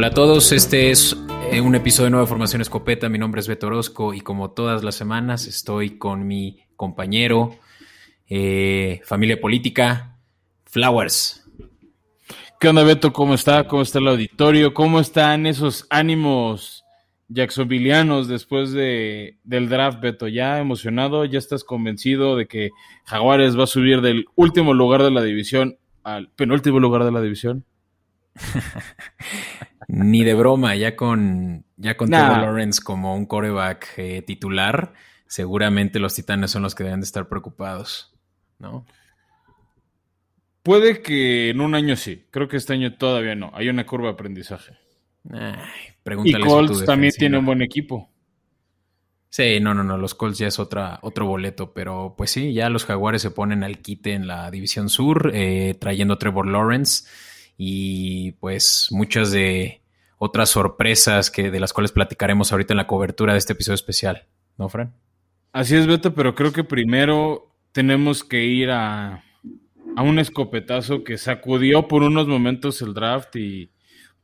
Hola a todos, este es eh, un episodio de Nueva Formación Escopeta. Mi nombre es Beto Orozco y como todas las semanas estoy con mi compañero, eh, familia política, Flowers. ¿Qué onda, Beto? ¿Cómo está? ¿Cómo está el auditorio? ¿Cómo están esos ánimos jacksonvilleanos después de, del draft, Beto? ¿Ya emocionado? ¿Ya estás convencido de que Jaguares va a subir del último lugar de la división al penúltimo lugar de la división? Ni de broma, ya con, ya con Lawrence como un coreback eh, titular, seguramente los Titanes son los que deben de estar preocupados, ¿no? Puede que en un año sí, creo que este año todavía no, hay una curva de aprendizaje. y Colts también tiene un buen equipo. Sí, no, no, no, los Colts ya es otra, otro boleto, pero pues sí, ya los Jaguares se ponen al quite en la División Sur, eh, trayendo Trevor Lawrence y pues muchas de otras sorpresas que de las cuales platicaremos ahorita en la cobertura de este episodio especial, ¿no, Fran? Así es, Beto, pero creo que primero tenemos que ir a, a un escopetazo que sacudió por unos momentos el draft y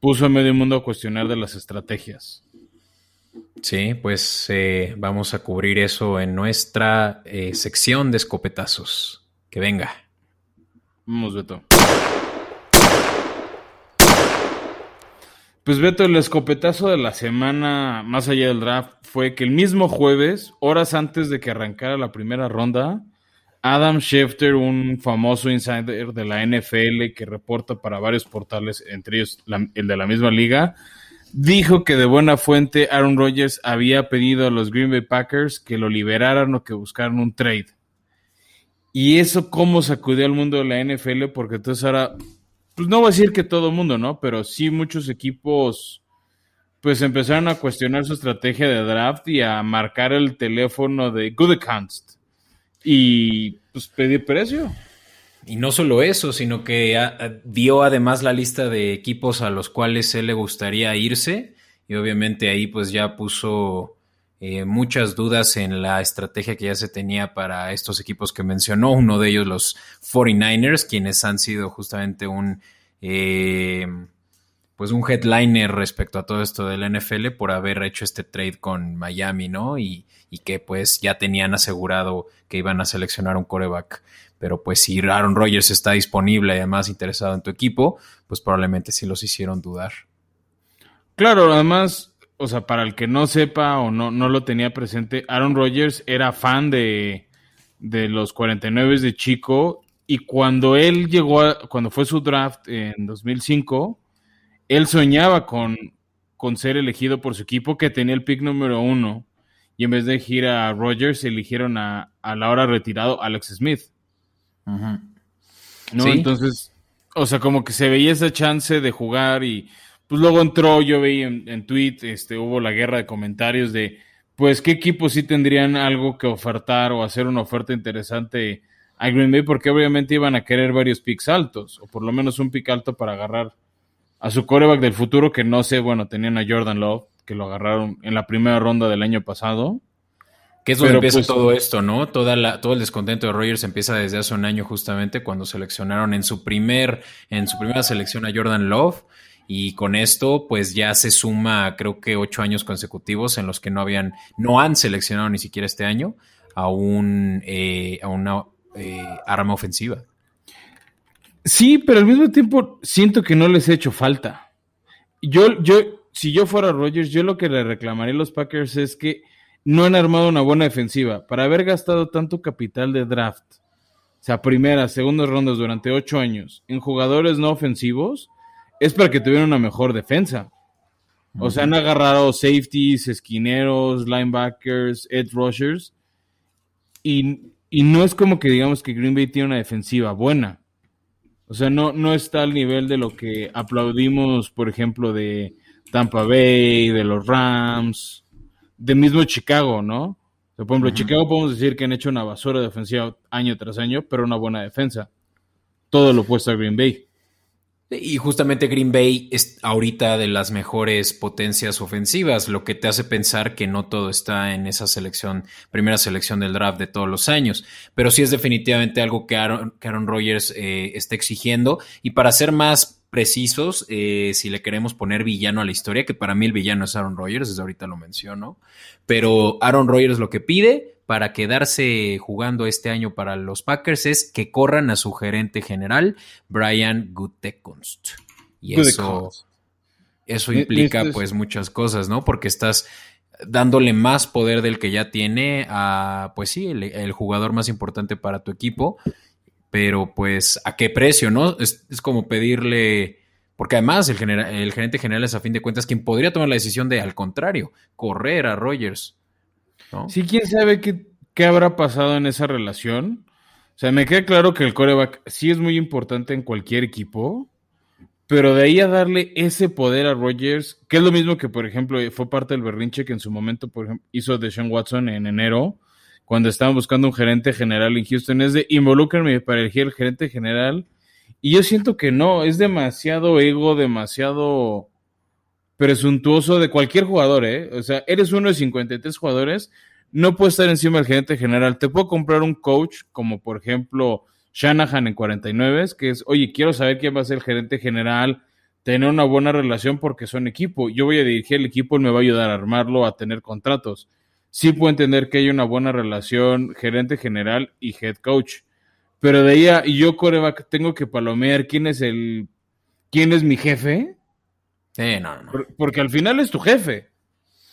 puso a medio mundo a cuestionar de las estrategias. Sí, pues eh, vamos a cubrir eso en nuestra eh, sección de escopetazos. Que venga. Vamos, Beto. Pues Beto, el escopetazo de la semana más allá del draft fue que el mismo jueves, horas antes de que arrancara la primera ronda, Adam Schefter, un famoso insider de la NFL que reporta para varios portales, entre ellos el de la misma liga, dijo que de buena fuente Aaron Rodgers había pedido a los Green Bay Packers que lo liberaran o que buscaran un trade. Y eso cómo sacudió al mundo de la NFL, porque entonces ahora pues no voy a decir que todo el mundo, ¿no? Pero sí muchos equipos pues empezaron a cuestionar su estrategia de draft y a marcar el teléfono de Gudekunst y pues pedir precio. Y no solo eso, sino que dio además la lista de equipos a los cuales él le gustaría irse y obviamente ahí pues ya puso eh, muchas dudas en la estrategia que ya se tenía para estos equipos que mencionó, uno de ellos los 49ers, quienes han sido justamente un, eh, pues un headliner respecto a todo esto del NFL por haber hecho este trade con Miami, ¿no? Y, y que pues ya tenían asegurado que iban a seleccionar un coreback. Pero pues si Aaron Rodgers está disponible y además interesado en tu equipo, pues probablemente sí los hicieron dudar. Claro, además o sea, para el que no sepa o no, no lo tenía presente, Aaron Rodgers era fan de, de los 49 de Chico y cuando él llegó, cuando fue su draft en 2005, él soñaba con, con ser elegido por su equipo que tenía el pick número uno y en vez de elegir a Rodgers eligieron a, a la hora retirado Alex Smith. ¿No? Entonces, o sea, como que se veía esa chance de jugar y pues luego entró, yo vi en, en tweet, este, hubo la guerra de comentarios de, pues, qué equipos sí tendrían algo que ofertar o hacer una oferta interesante a Green Bay, porque obviamente iban a querer varios picks altos, o por lo menos un pick alto para agarrar a su coreback del futuro, que no sé, bueno, tenían a Jordan Love, que lo agarraron en la primera ronda del año pasado. Que es donde empieza pues, todo esto, ¿no? Toda la, todo el descontento de Rogers empieza desde hace un año justamente cuando seleccionaron en su primer, en su primera selección a Jordan Love y con esto, pues ya se suma, creo que ocho años consecutivos en los que no habían, no han seleccionado ni siquiera este año a un eh, a una eh, arma ofensiva. Sí, pero al mismo tiempo siento que no les he hecho falta. Yo, yo, si yo fuera Rogers, yo lo que le reclamaría a los Packers es que no han armado una buena defensiva. Para haber gastado tanto capital de draft, o sea, primeras, segundas rondas durante ocho años, en jugadores no ofensivos, es para que tuvieran una mejor defensa. O sea, han agarrado safeties, esquineros, linebackers, edge rushers. Y, no es como que digamos que Green Bay tiene una defensiva buena. O sea, no, no está al nivel de lo que aplaudimos, por ejemplo, de Tampa Bay, de los Rams, de mismo Chicago, ¿no? por ejemplo, Chicago podemos decir que han hecho una basura defensiva año tras año, pero una buena defensa. Todo lo opuesto a Green Bay. Y justamente Green Bay es ahorita de las mejores potencias ofensivas, lo que te hace pensar que no todo está en esa selección, primera selección del draft de todos los años. Pero sí es definitivamente algo que Aaron, Rodgers eh, está exigiendo. Y para ser más precisos, eh, si le queremos poner villano a la historia, que para mí el villano es Aaron Rodgers, desde ahorita lo menciono. Pero Aaron Rodgers lo que pide para quedarse jugando este año para los Packers es que corran a su gerente general, Brian Gutekunst. Y eso, eso implica pues muchas cosas, ¿no? Porque estás dándole más poder del que ya tiene a, pues sí, el, jugador más importante para tu equipo, pero pues a qué precio, ¿no? Es, como pedirle, porque además el, el gerente general es a fin de cuentas quien podría tomar la decisión de, al contrario, correr a Rogers Sí, quién sabe qué, qué habrá pasado en esa relación. O sea, me queda claro que el coreback sí es muy importante en cualquier equipo, pero de ahí a darle ese poder a Rogers, que es lo mismo que, por ejemplo, fue parte del berrinche que en su momento, por ejemplo, hizo Deshaun Watson en enero, cuando estaban buscando un gerente general en Houston, es de involúcrame para elegir el gerente general. Y yo siento que no, es demasiado ego, demasiado presuntuoso de cualquier jugador, ¿eh? O sea, eres uno de 53 jugadores, no puedes estar encima del gerente general. Te puedo comprar un coach, como por ejemplo Shanahan en 49, que es, oye, quiero saber quién va a ser el gerente general, tener una buena relación porque son equipo. Yo voy a dirigir el equipo, y me va a ayudar a armarlo, a tener contratos. Sí puedo entender que hay una buena relación gerente general y head coach. Pero de ahí a, yo coreback tengo que palomear quién es el, quién es mi jefe no, no. Porque al final es tu jefe.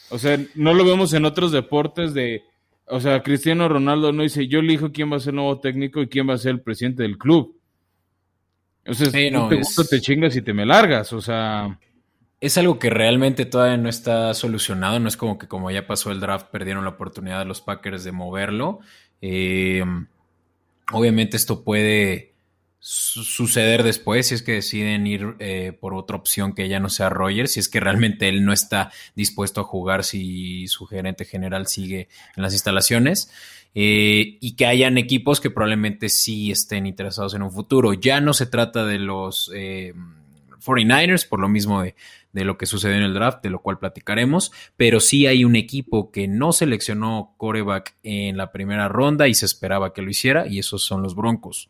O sea, no lo vemos en otros deportes de, o sea, Cristiano Ronaldo no dice, yo elijo quién va a ser el nuevo técnico y quién va a ser el presidente del club. O sea, no, te gusta, te chingas y te me largas, o sea... Es algo que realmente todavía no está solucionado, no es como que como ya pasó el draft perdieron la oportunidad de los Packers de moverlo. Eh, obviamente esto puede suceder después si es que deciden ir eh, por otra opción que ya no sea Rogers, si es que realmente él no está dispuesto a jugar si su gerente general sigue en las instalaciones. Eh, y que hayan equipos que probablemente sí estén interesados en un futuro. Ya no se trata de los 49ers, eh, por lo mismo de, de, lo que sucedió en el draft, de lo cual platicaremos, pero sí hay un equipo que no seleccionó coreback en la primera ronda y se esperaba que lo hiciera, y esos son los Broncos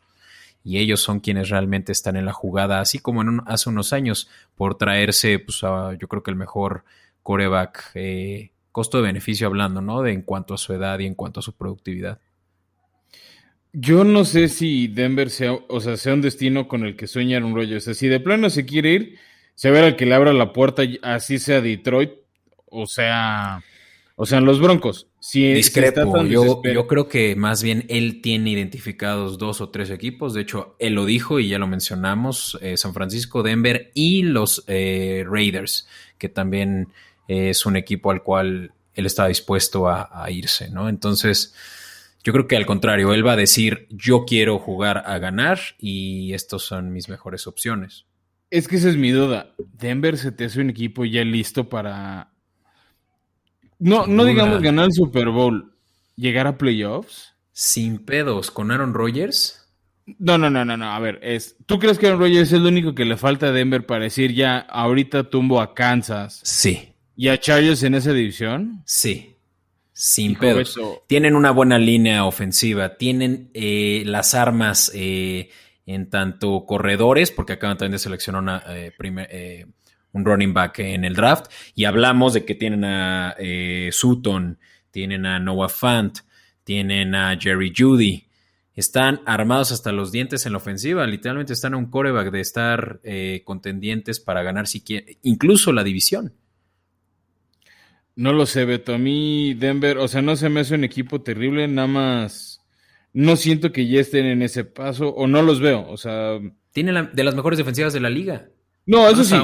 y ellos son quienes realmente están en la jugada, así como en hace unos años, por traerse, pues, yo creo que el mejor coreback, eh, costo de beneficio hablando, ¿no? De en cuanto a su edad y en cuanto a su productividad. Yo no sé si Denver sea, o sea, sea un destino con el que sueña un rollo. O sea, si de plano se quiere ir, se ve al que le abra la puerta, así sea Detroit, o sea, o sea, los Broncos. Discrepo. yo, yo, creo que más bien él tiene identificados dos o tres equipos. De hecho, él lo dijo y ya lo mencionamos: eh, San Francisco, Denver y los eh, Raiders, que también es un equipo al cual él está dispuesto a, irse, ¿no? Entonces, yo creo que al contrario, él va a decir: Yo quiero jugar a ganar y estos son mis mejores opciones. Es que esa es mi duda. Denver se te hace un equipo ya listo para no, no digamos ganar el Super Bowl, llegar a playoffs. Sin pedos, con Aaron Rodgers. No, no, no, no, no. A ver, es, ¿tú crees que Aaron Rodgers es el único que le falta a Denver para decir ya ahorita tumbo a Kansas? Sí. ¿Y a Chargers en esa división? Sí. Sin pedos. Tienen una buena línea ofensiva, tienen eh, las armas eh, en tanto corredores, porque acaban también de seleccionar una eh, primer, un running back en el draft. Y hablamos de que tienen a eh, Sutton, tienen a Noah Fant, tienen a Jerry Judy. Están armados hasta los dientes en la ofensiva. Literalmente están a un coreback de estar eh, contendientes para ganar incluso la división. No lo sé, Beto. A mí, Denver, o sea, no se me hace un equipo terrible, nada más. No siento que ya estén en ese paso, o no los veo. O sea. Tienen de las mejores defensivas de la liga. No, eso sí.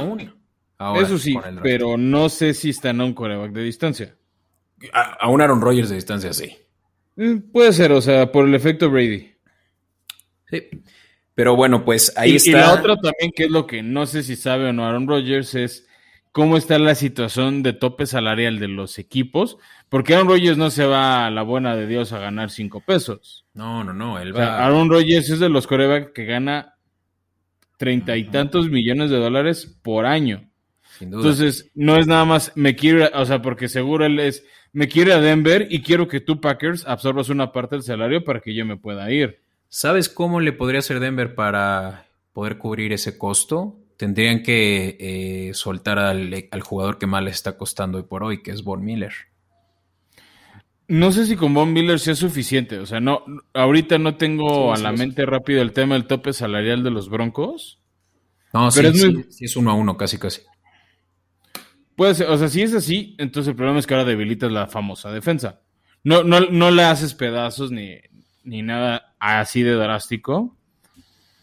Eso sí, pero no sé si están a un coreback de distancia. A, un Aaron Rodgers de distancia, sí. Mm, puede ser, o sea, por el efecto Brady. Sí. Pero bueno, pues ahí está. Y la otra también, que es lo que no sé si sabe o no Aaron Rodgers, es cómo está la situación de tope salarial de los equipos. Porque Aaron Rodgers no se va a la buena de Dios a ganar cinco pesos. No, no, no. Él va... Aaron Rodgers es de los corebacks que gana treinta y tantos millones de dólares por año. Entonces, no es nada más, me quiero, o sea, porque seguro él es, me quiero a Denver y quiero que tú, Packers, absorbas una parte del salario para que yo me pueda ir. ¿Sabes cómo le podría hacer Denver para poder cubrir ese costo? Tendrían que eh, soltar al, jugador que más le está costando hoy por hoy, que es Von Miller. No sé si con Von Miller sea suficiente. O sea, no, ahorita no tengo a la mente rápido el tema del tope salarial de los Broncos. No, pero es muy... sí, es uno a uno, casi casi. Puede ser, o sea, si es así, entonces el problema es que ahora debilitas la famosa defensa. No, no, no le haces pedazos ni, ni nada así de drástico.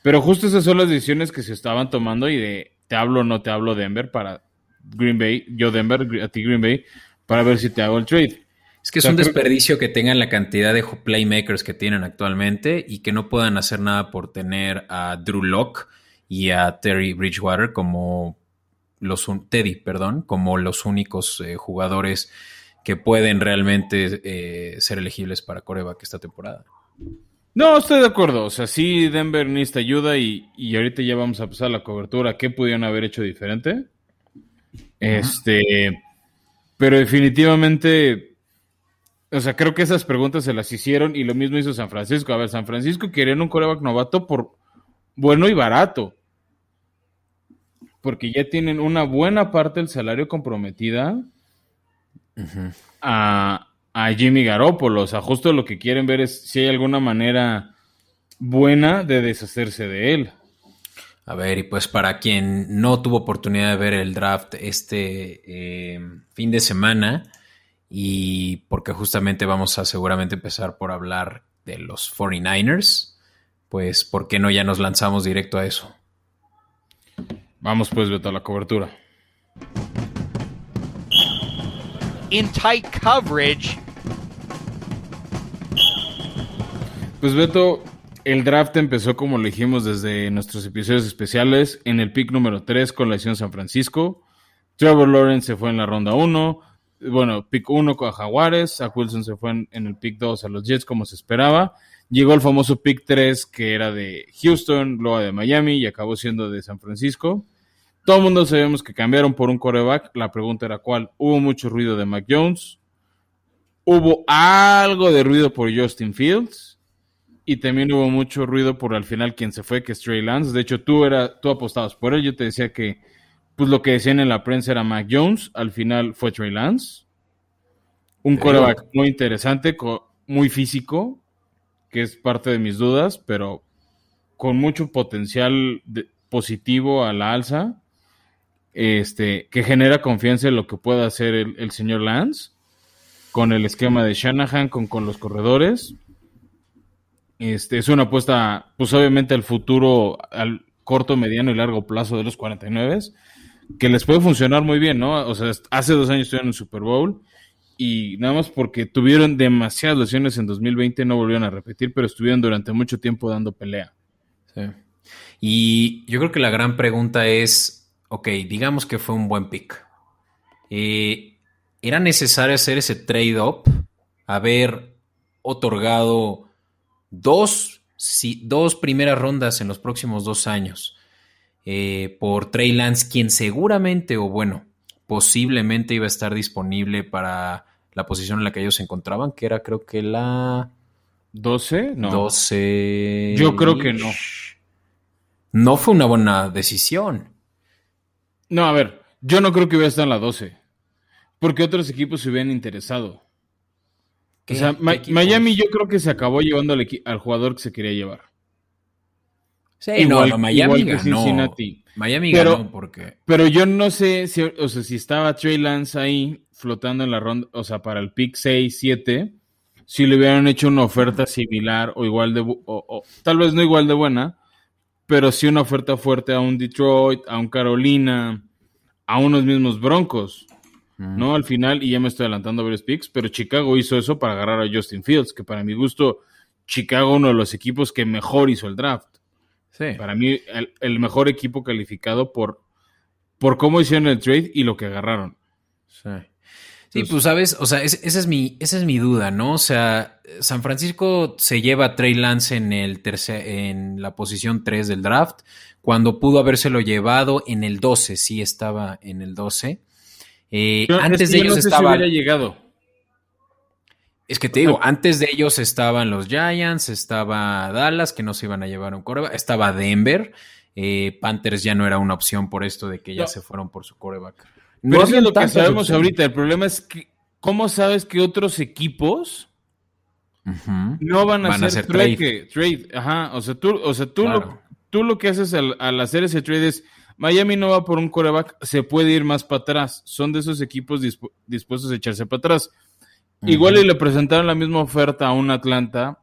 Pero justo esas son las decisiones que se estaban tomando y de te hablo o no te hablo Denver para Green Bay, yo Denver, a ti Green Bay, para ver si te hago el trade. Es que es un desperdicio que tengan la cantidad de playmakers que tienen actualmente y que no puedan hacer nada por tener a Drew Locke y a Terry Bridgewater como los Teddy, perdón, como los únicos eh, jugadores que pueden realmente eh, ser elegibles para coreback esta temporada. No, estoy de acuerdo. O sea, sí, Denver necesita ayuda y, y ahorita ya vamos a pasar la cobertura. ¿Qué pudieron haber hecho diferente? Este, pero definitivamente, o sea, creo que esas preguntas se las hicieron y lo mismo hizo San Francisco. A ver, San Francisco querían un coreback novato por bueno y barato porque ya tienen una buena parte del salario comprometida a, Jimmy Garoppolo. O sea, justo lo que quieren ver es si hay alguna manera buena de deshacerse de él. A ver, y pues para quien no tuvo oportunidad de ver el draft este eh, fin de semana, y porque justamente vamos a seguramente empezar por hablar de los 49ers, pues ¿por qué no ya nos lanzamos directo a eso? Vamos pues, Beto, a la cobertura. In tight coverage. Pues Beto, el draft empezó como lo dijimos desde nuestros episodios especiales en el pick número 3 con la edición San Francisco. Trevor Lawrence se fue en la ronda 1. Bueno, pick 1 con Jaguares. A Wilson se fue en, en el pick 2 a los Jets como se esperaba. Llegó el famoso pick 3 que era de Houston, luego de Miami y acabó siendo de San Francisco. Todo el mundo sabemos que cambiaron por un coreback. La pregunta era cuál. Hubo mucho ruido de Mac Jones. Hubo algo de ruido por Justin Fields. Y también hubo mucho ruido por al final quien se fue, que es Trey Lance. De hecho, tú, era, tú apostabas por él. Yo te decía que pues lo que decían en la prensa era Mac Jones. Al final fue Trey Lance. Un coreback muy interesante, muy físico que es parte de mis dudas, pero con mucho potencial positivo a la alza, este, que genera confianza en lo que pueda hacer el, señor Lance, con el esquema de Shanahan, con, con los corredores. Este, es una apuesta, pues obviamente al futuro, al corto, mediano y largo plazo de los 49, que les puede funcionar muy bien, ¿no? O sea, hace dos años estuvieron en el Super Bowl y nada más porque tuvieron demasiadas lesiones en 2020 no volvieron a repetir, pero estuvieron durante mucho tiempo dando pelea. Sí. Y yo creo que la gran pregunta es, ok, digamos que fue un buen pick. Eh, ¿Era necesario hacer ese trade-up? Haber otorgado dos, dos primeras rondas en los próximos dos años eh, por Trey Lance, quien seguramente, o bueno, posiblemente iba a estar disponible para la posición en la que ellos se encontraban, que era creo que la 12, no. 12. Yo creo que no. No fue una buena decisión. No, a ver, yo no creo que hubiera estado en la 12. Porque otros equipos se hubieran interesado. O sea, Miami yo creo que se acabó llevando al, jugador que se quería llevar. Sí, igual, no, Miami igual Cincinnati. Miami pero, ganó porque. Pero yo no sé si, o sea, si estaba Trey Lance ahí flotando en la ronda, o sea, para el pick 6, 7, si le hubieran hecho una oferta similar o igual de, o, tal vez no igual de buena, pero sí una oferta fuerte a un Detroit, a un Carolina, a unos mismos Broncos, ¿no? Al final, y ya me estoy adelantando a varios picks, pero Chicago hizo eso para agarrar a Justin Fields, que para mi gusto, Chicago uno de los equipos que mejor hizo el draft. Para mí, el, mejor equipo calificado por, por cómo hicieron el trade y lo que agarraron. Sí. Sí, pues sabes, o sea, esa es mi, esa es mi duda, ¿no? O sea, San Francisco se lleva a Trey Lance en el tercer, en la posición 3 del draft, cuando pudo habérselo llevado en el 12, sí estaba en el 12. Eh, antes de ellos estaba. llegado. Es que te digo, antes de ellos estaban los Giants, estaba Dallas, que no se iban a llevar un coreback, estaba Denver, eh, Panthers ya no era una opción por esto de que ya se fueron por su coreback. No es lo que sabemos ahorita, el problema es que, ¿cómo sabes que otros equipos no van a, hacer, trade? Ajá, o sea, tú, o sea, tú, lo, tú lo que haces al, hacer ese trade es, Miami no va por un coreback, se puede ir más para atrás, son de esos equipos dispuestos a echarse para atrás. Igual y le presentaron la misma oferta a un Atlanta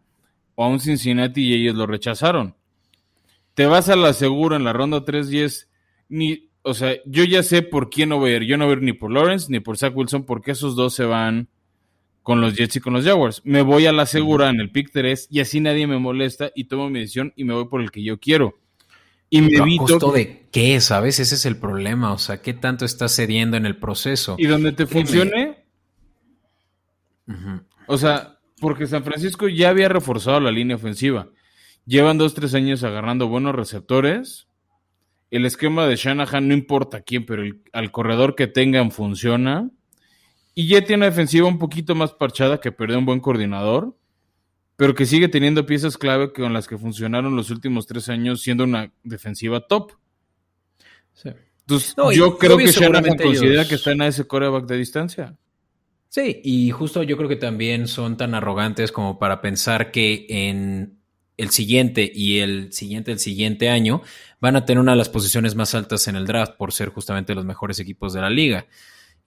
o a un Cincinnati y ellos lo rechazaron. Te vas a la segura en la ronda 3 y es ni, o sea, yo ya sé por quién no voy a ir. Yo no voy a ir ni por Lawrence ni por Zach Wilson porque esos dos se van con los Jets y con los Jaguars. Me voy a la segura en el pick 3 y así nadie me molesta y tomo mi decisión y me voy por el que yo quiero. Y me evito. de qué? ¿Sabes? Ese es el problema. O sea, ¿qué tanto estás cediendo en el proceso? Y donde te funcione, o sea, porque San Francisco ya había reforzado la línea ofensiva. Llevan dos, tres años agarrando buenos receptores. El esquema de Shanahan no importa quién, pero al corredor que tengan funciona. Y ya tiene una defensiva un poquito más parchada que perdió un buen coordinador, pero que sigue teniendo piezas clave con las que funcionaron los últimos tres años siendo una defensiva top. Entonces, yo creo que Shanahan considera que está en ese coreback de distancia. Sí, y justo yo creo que también son tan arrogantes como para pensar que en el siguiente y el siguiente, el siguiente año van a tener una de las posiciones más altas en el draft por ser justamente los mejores equipos de la liga.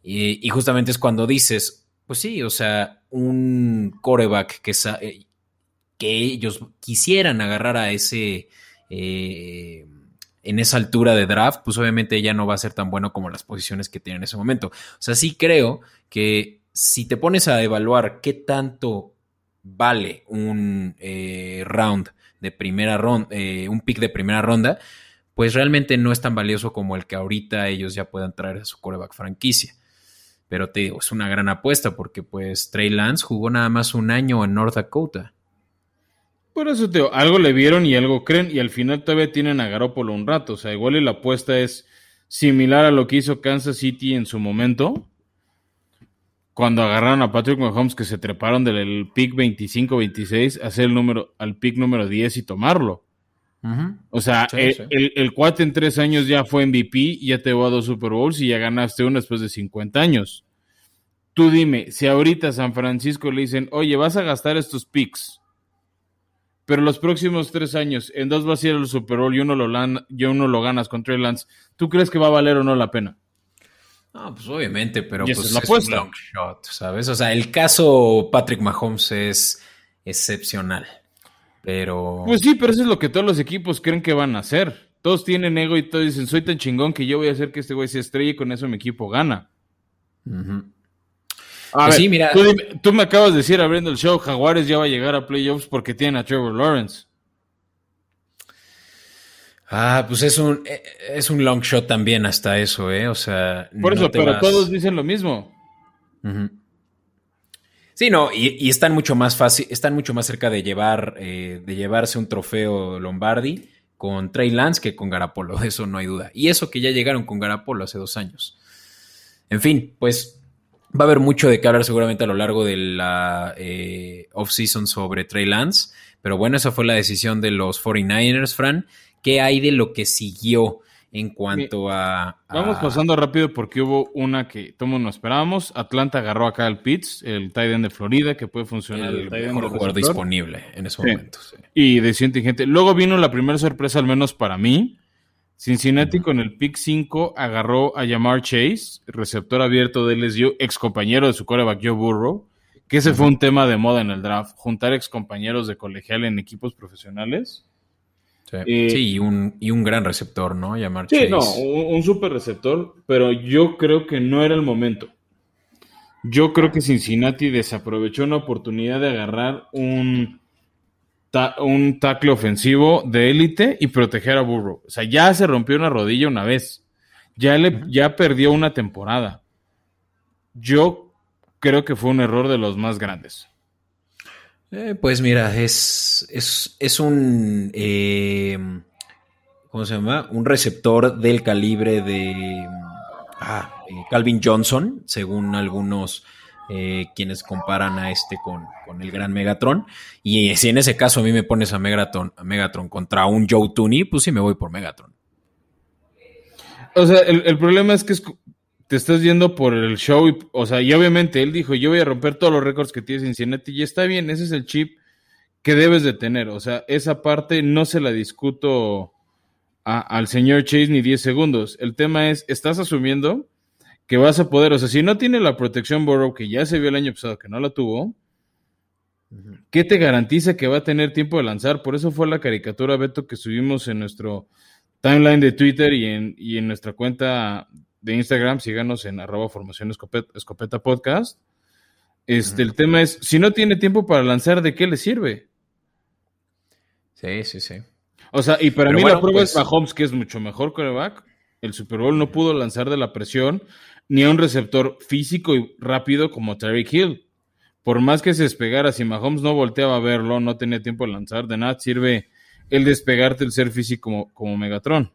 Y, justamente es cuando dices, pues sí, o sea, un coreback que, eh, que ellos quisieran agarrar a ese... Eh, en esa altura de draft, pues obviamente ya no va a ser tan bueno como las posiciones que tiene en ese momento. O sea, sí creo que si te pones a evaluar qué tanto vale un eh, round de primera ronda, eh, un pick de primera ronda, pues realmente no es tan valioso como el que ahorita ellos ya puedan traer a su coreback franquicia. Pero te digo, es una gran apuesta porque pues Trey Lance jugó nada más un año en North Dakota. Por eso te digo, algo le vieron y algo creen y al final todavía tienen a Garoppolo un rato. O sea, igual y la apuesta es similar a lo que hizo Kansas City en su momento cuando agarraron a Patrick Mahomes que se treparon del pick 25-26 hacer el número al pick número 10 y tomarlo. O sea, el, cuate en tres años ya fue MVP, ya te llevó a dos Super Bowls y ya ganaste uno después de 50 años. Tú dime, si ahorita a San Francisco le dicen, oye, vas a gastar estos picks, pero los próximos tres años, en dos vas a ir al Super Bowl y uno lo, y uno lo ganas con Trey Lance, ¿tú crees que va a valer o no la pena? No, pues obviamente, pero pues es, un long shot, ¿sabes? O sea, el caso Patrick Mahomes es excepcional. Pero. Pues sí, pero eso es lo que todos los equipos creen que van a hacer. Todos tienen ego y todos dicen, soy tan chingón que yo voy a hacer que este güey se estrelle y con eso mi equipo gana. Pues sí, mira. Tú, tú, me acabas de decir abriendo el show, Jaguares ya va a llegar a playoffs porque tienen a Trevor Lawrence. Ah, pues es un, eh, es un long shot también hasta eso, ¿eh? O sea. Por eso, pero todos dicen lo mismo. Sí, no, y, están mucho más fácil, están mucho más cerca de llevar, eh, de llevarse un trofeo Lombardi con Trey Lance que con Garapolo, eso no hay duda. Y eso que ya llegaron con Garapolo hace dos años. En fin, pues va a haber mucho de qué hablar seguramente a lo largo de la eh, off-season sobre Trey Lance. Pero bueno, esa fue la decisión de los 49ers, Fran. ¿Qué hay de lo que siguió en cuanto a, Vamos pasando rápido porque hubo una que todos no esperábamos. Atlanta agarró acá al Pitts, el tight end de Florida, que puede funcionar. El, mejor jugador disponible en ese momento. Y de inteligente. Luego vino la primera sorpresa, al menos para mí. Cincinnati con el pick 5 agarró a Yamar Chase, receptor abierto de LSU, ex compañero de su coreback Joe Burrow, que ese fue un tema de moda en el draft, juntar ex compañeros de colegial en equipos profesionales. Sí, eh, y, un, y un gran receptor, ¿no? Llamar sí, no, un, un, super receptor, pero yo creo que no era el momento. Yo creo que Cincinnati desaprovechó una oportunidad de agarrar un, un tackle ofensivo de élite y proteger a Burrow. O sea, ya se rompió una rodilla una vez. Ya, le, ya perdió una temporada. Yo creo que fue un error de los más grandes. Eh, pues mira, es, es, un, eh, ¿cómo se llama? Un receptor del calibre de ah, eh, Calvin Johnson, según algunos quienes comparan a este con, el gran Megatron. Y si en ese caso a mí me pones a Megatron, a Megatron contra un Joe Tooney, pues sí me voy por Megatron. O sea, el, el problema es que es te estás yendo por el show, y, o sea, y obviamente él dijo, yo voy a romper todos los récords que tiene Cincinnati, y está bien, ese es el chip que debes de tener, o sea, esa parte no se la discuto al señor Chase ni 10 segundos, el tema es, estás asumiendo que vas a poder, o sea, si no tiene la protección Burrow, que ya se vio el año pasado que no la tuvo, ¿qué te garantiza que va a tener tiempo de lanzar? Por eso fue la caricatura, Beto, que subimos en nuestro timeline de Twitter y en, y en nuestra cuenta de Instagram, síganos en arroba formación escopeta, podcast. Este, El tema es, si no tiene tiempo para lanzar, ¿de qué le sirve? Sí, sí, sí. O sea, y para mí la prueba es pues Mahomes, que es mucho mejor coreback. El Super Bowl no pudo lanzar de la presión ni a un receptor físico y rápido como Terry Hill. Por más que se despegara, si Mahomes no volteaba a verlo, no tenía tiempo de lanzar, de nada sirve el despegarte el ser físico como, como Megatron.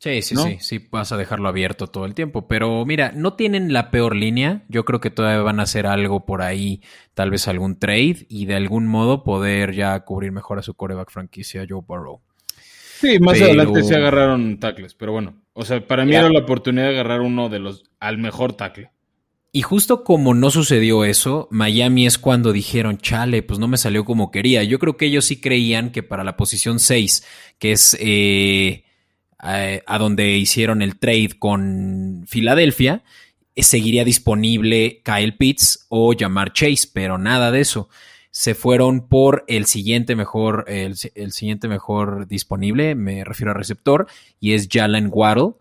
Sí, sí, sí, sí, vas a dejarlo abierto todo el tiempo. Pero mira, no tienen la peor línea. Yo creo que todavía van a hacer algo por ahí, tal vez algún trade y de algún modo poder ya cubrir mejor a su coreback franquicia, Joe Burrow. Sí, más adelante se agarraron tackles, pero bueno, o sea, para mí era la oportunidad de agarrar uno de los al mejor tackle. Y justo como no sucedió eso, Miami es cuando dijeron, chale, pues no me salió como quería. Yo creo que ellos sí creían que para la posición 6, que es eh, a, donde hicieron el trade con Filadelfia, eh, seguiría disponible Kyle Pitts o llamar Chase, pero nada de eso. Se fueron por el siguiente mejor, el, siguiente mejor disponible, me refiero a receptor, y es Jalen Waddle,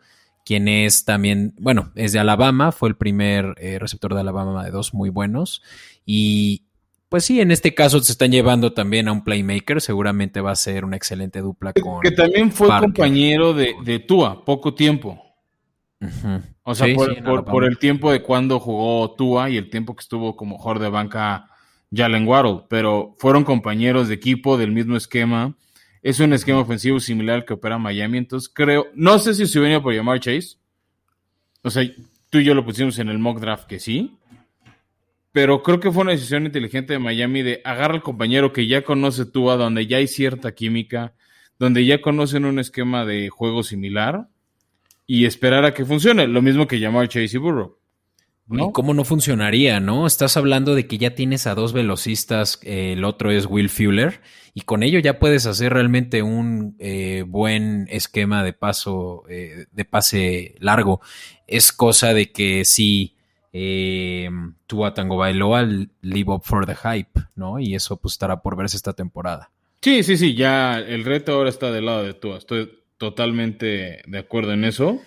quien es también, bueno, es de Alabama, fue el primer eh, receptor de Alabama de dos muy buenos, y, pues sí, en este caso se están llevando también a un playmaker, seguramente va a ser una excelente dupla con. Que también fue compañero de, de, Tua, poco tiempo. O sea, por, el tiempo de cuando jugó Tua y el tiempo que estuvo como jugador de banca Jalen Waddle, pero fueron compañeros de equipo del mismo esquema. Es un esquema ofensivo similar al que opera Miami, entonces creo, no sé si se venía por llamar Chase. O sea, tú y yo lo pusimos en el mock draft que sí pero creo que fue una decisión inteligente de Miami de agarrar al compañero que ya conoce tú, a donde ya hay cierta química, donde ya conocen un esquema de juego similar y esperar a que funcione. Lo mismo que llamó a Chase y Burrow. ¿no? ¿Cómo no funcionaría, no? Estás hablando de que ya tienes a dos velocistas, eh, el otro es Will Fuller, y con ello ya puedes hacer realmente un eh, buen esquema de paso, eh, de pase largo. Es cosa de que si eh, Tua Tango Bailoa, Live Up for the Hype, ¿no? Y eso pues estará por verse esta temporada. Sí, sí, sí, ya el reto ahora está del lado de Tua, estoy totalmente de acuerdo en eso.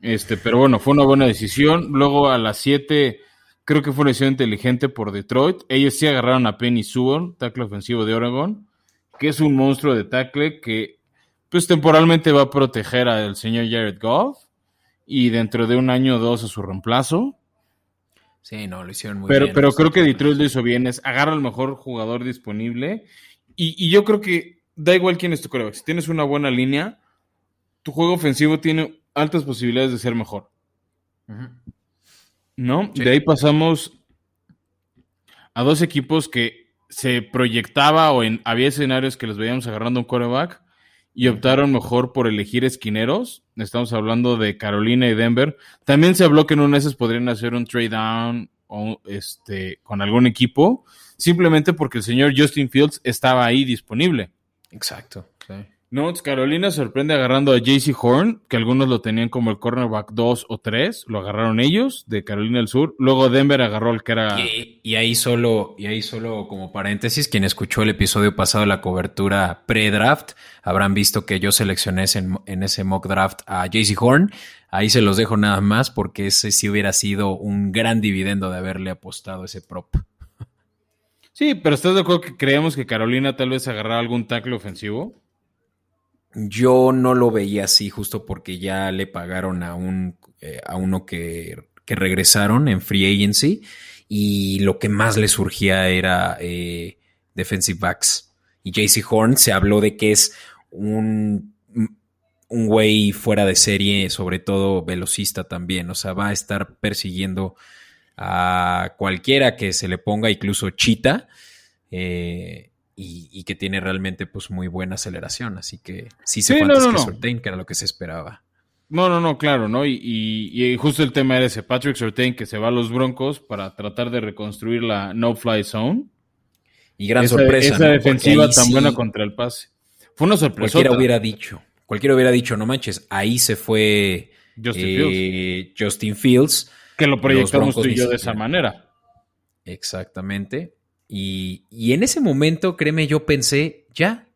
Este, pero bueno, fue una buena decisión. Luego a las 7, creo que fue una decisión inteligente por Detroit. Ellos sí agarraron a Penny Sewell, tackle ofensivo de Oregon, que es un monstruo de tackle que pues temporalmente va a proteger al señor Jared Goff y dentro de un año o dos a su reemplazo. Sí, no, lo hicieron muy pero, bien. Pero creo que Detroit lo hizo bien, es agarra al mejor jugador disponible y, yo creo que da igual quién es tu coreback. Si tienes una buena línea, tu juego ofensivo tiene altas posibilidades de ser mejor. ¿No? De ahí pasamos a dos equipos que se proyectaba o en, había escenarios que los veíamos agarrando un coreback y optaron mejor por elegir esquineros. Estamos hablando de Carolina y Denver. También se habló que en un meses podrían hacer un trade down o este, con algún equipo, simplemente porque el señor Justin Fields estaba ahí disponible. Exacto. No, Carolina sorprende agarrando a JC Horn, que algunos lo tenían como el cornerback 2 o 3, lo agarraron ellos de Carolina del Sur. Luego Denver agarró al que era. Y, ahí solo, y ahí solo como paréntesis, quien escuchó el episodio pasado de la cobertura pre-draft, habrán visto que yo seleccioné en, ese mock draft a JC Horn. Ahí se los dejo nada más porque ese sí hubiera sido un gran dividendo de haberle apostado ese prop. Sí, pero ¿estás de acuerdo que creemos que Carolina tal vez agarrara algún tackle ofensivo? Yo no lo veía así, justo porque ya le pagaron a un eh, a uno que que regresaron en free agency y lo que más le surgía era eh, defensive backs. Y JC Horn se habló de que es un, un güey fuera de serie, sobre todo velocista también. O sea, va a estar persiguiendo a cualquiera que se le ponga, incluso Chita. Eh, y, que tiene realmente pues muy buena aceleración. Así que sí se fue antes que que era lo que se esperaba. No, no, no, claro, ¿no? Y, justo el tema era ese, Patrick Surtain que se va a los Broncos para tratar de reconstruir la no-fly zone. Y gran sorpresa. Esa defensiva tan buena contra el pase. Fue una sorpresa. Cualquiera hubiera dicho, cualquiera hubiera dicho, no manches, ahí se fue Justin, eh, Fields. Justin Fields. Que lo proyectamos tú y yo de esa manera. Exactamente. Y, y en ese momento, créeme, yo pensé, ya,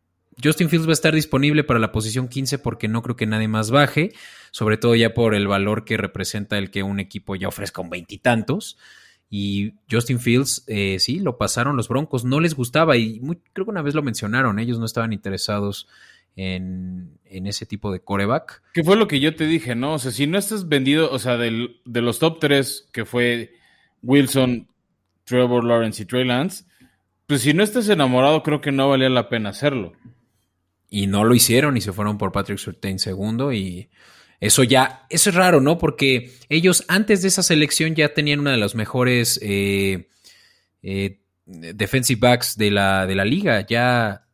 Justin Fields va a estar disponible para la posición 15 porque no creo que nadie más baje, sobre todo ya por el valor que representa el que un equipo ya ofrezca un veintitantos. Y, Justin Fields, eh, sí, lo pasaron los Broncos, no les gustaba y creo que una vez lo mencionaron, ellos no estaban interesados en, ese tipo de coreback. Que fue lo que yo te dije, ¿no? O sea, si no estás vendido, o sea, de los top 3 que fue Wilson, Trevor Lawrence y Trey Lance, pues si no estás enamorado, creo que no valía la pena hacerlo. Y no lo hicieron y se fueron por Patrick Surtain segundo y eso ya, eso es raro, ¿no? Porque ellos antes de esa selección ya tenían una de las mejores eh, eh, defensive backs de la, de la liga, ya,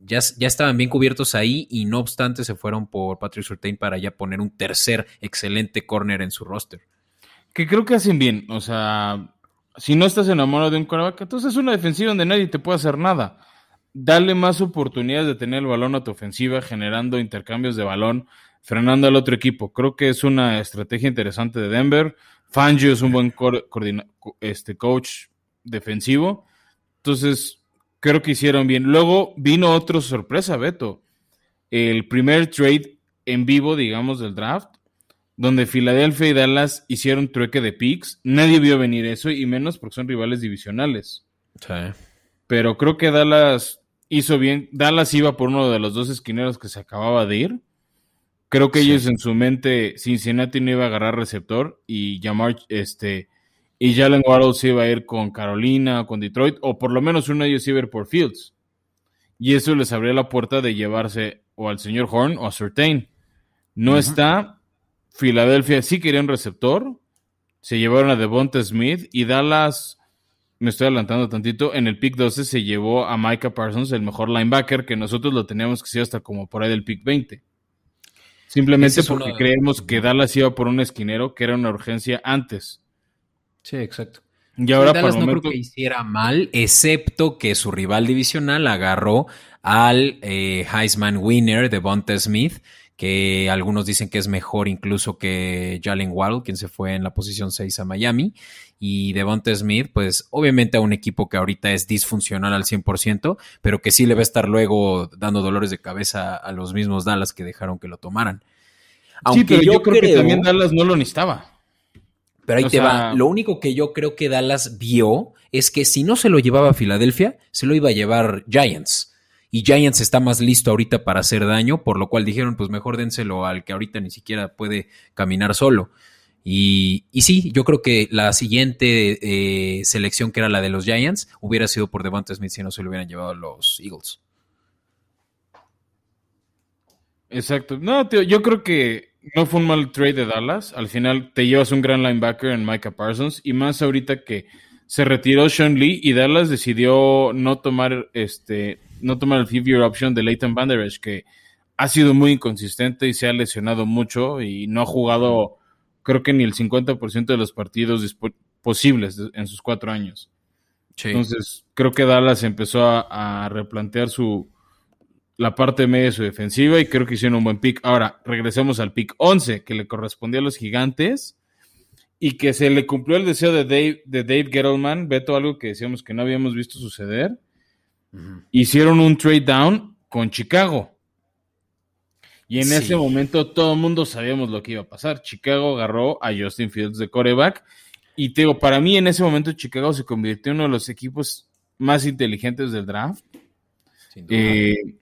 ya, ya, estaban bien cubiertos ahí y no obstante se fueron por Patrick Surtain para ya poner un tercer excelente corner en su roster. Que creo que hacen bien, o sea, si no estás enamorado de un quarterback, entonces es una defensiva donde nadie te puede hacer nada. Dale más oportunidades de tener el balón a tu ofensiva, generando intercambios de balón, frenando al otro equipo. Creo que es una estrategia interesante de Denver. Fangio es un buen este, coach defensivo. Entonces, creo que hicieron bien. Luego vino otra sorpresa, Beto. El primer trade en vivo, digamos, del draft donde Filadelfia y Dallas hicieron trueque de picks. Nadie vio venir eso, y menos porque son rivales divisionales. Sí. Pero creo que Dallas hizo bien. Dallas iba por uno de los dos esquineros que se acababa de ir. Creo que ellos en su mente, Cincinnati no iba a agarrar receptor y llamar este y Jalen Waddle se iba a ir con Carolina o con Detroit, o por lo menos uno de ellos iba a ir por Fields. Y eso les abría la puerta de llevarse o al señor Horn o a Certain. No está, Filadelfia sí quería un receptor. Se llevaron a Devonta Smith y Dallas, me estoy adelantando tantito, en el pick 12 se llevó a Micah Parsons, el mejor linebacker, que nosotros lo teníamos que ser hasta como por ahí del pick 20. Simplemente porque creemos que Dallas iba por un esquinero que era una urgencia antes. Sí, exacto. Y ahora Dallas no creo que hiciera mal, excepto que su rival divisional agarró al eh, Heisman winner de Bonta Smith, que algunos dicen que es mejor incluso que Jalen Waddle, quien se fue en la posición 6 a Miami, y Devonta Smith, pues obviamente a un equipo que ahorita es disfuncional al 100%, pero que sí le va a estar luego dando dolores de cabeza a los mismos Dallas que dejaron que lo tomaran. Aunque yo, creo, que también Dallas no lo necesitaba. Pero ahí te va. Lo único que yo creo que Dallas vio es que si no se lo llevaba a Filadelfia, se lo iba a llevar Giants y Giants está más listo ahorita para hacer daño, por lo cual dijeron, pues mejor dénselo al que ahorita ni siquiera puede caminar solo. Y, sí, yo creo que la siguiente eh, selección, que era la de los Giants, hubiera sido por Devonta Smith si no se lo hubieran llevado los Eagles. Exacto. No, tío, yo creo que no fue un mal trade de Dallas. Al final te llevas un gran linebacker en Micah Parsons y más ahorita que se retiró Sean Lee y Dallas decidió no tomar este no tomar el fifth year option de Leighton Van que ha sido muy inconsistente y se ha lesionado mucho y no ha jugado creo que ni el 50% de los partidos posibles en sus cuatro años. Entonces, creo que Dallas empezó a, replantear su la parte media de su defensiva y creo que hicieron un buen pick. Ahora, regresemos al pick 11, que le correspondía a los gigantes y que se le cumplió el deseo de Dave, de Dave Gettleman, Veto, algo que decíamos que no habíamos visto suceder. Hicieron un trade down con Chicago. Y en ese momento todo el mundo sabíamos lo que iba a pasar. Chicago agarró a Justin Fields de coreback. Y te digo, para mí en ese momento Chicago se convirtió en uno de los equipos más inteligentes del draft. Eh,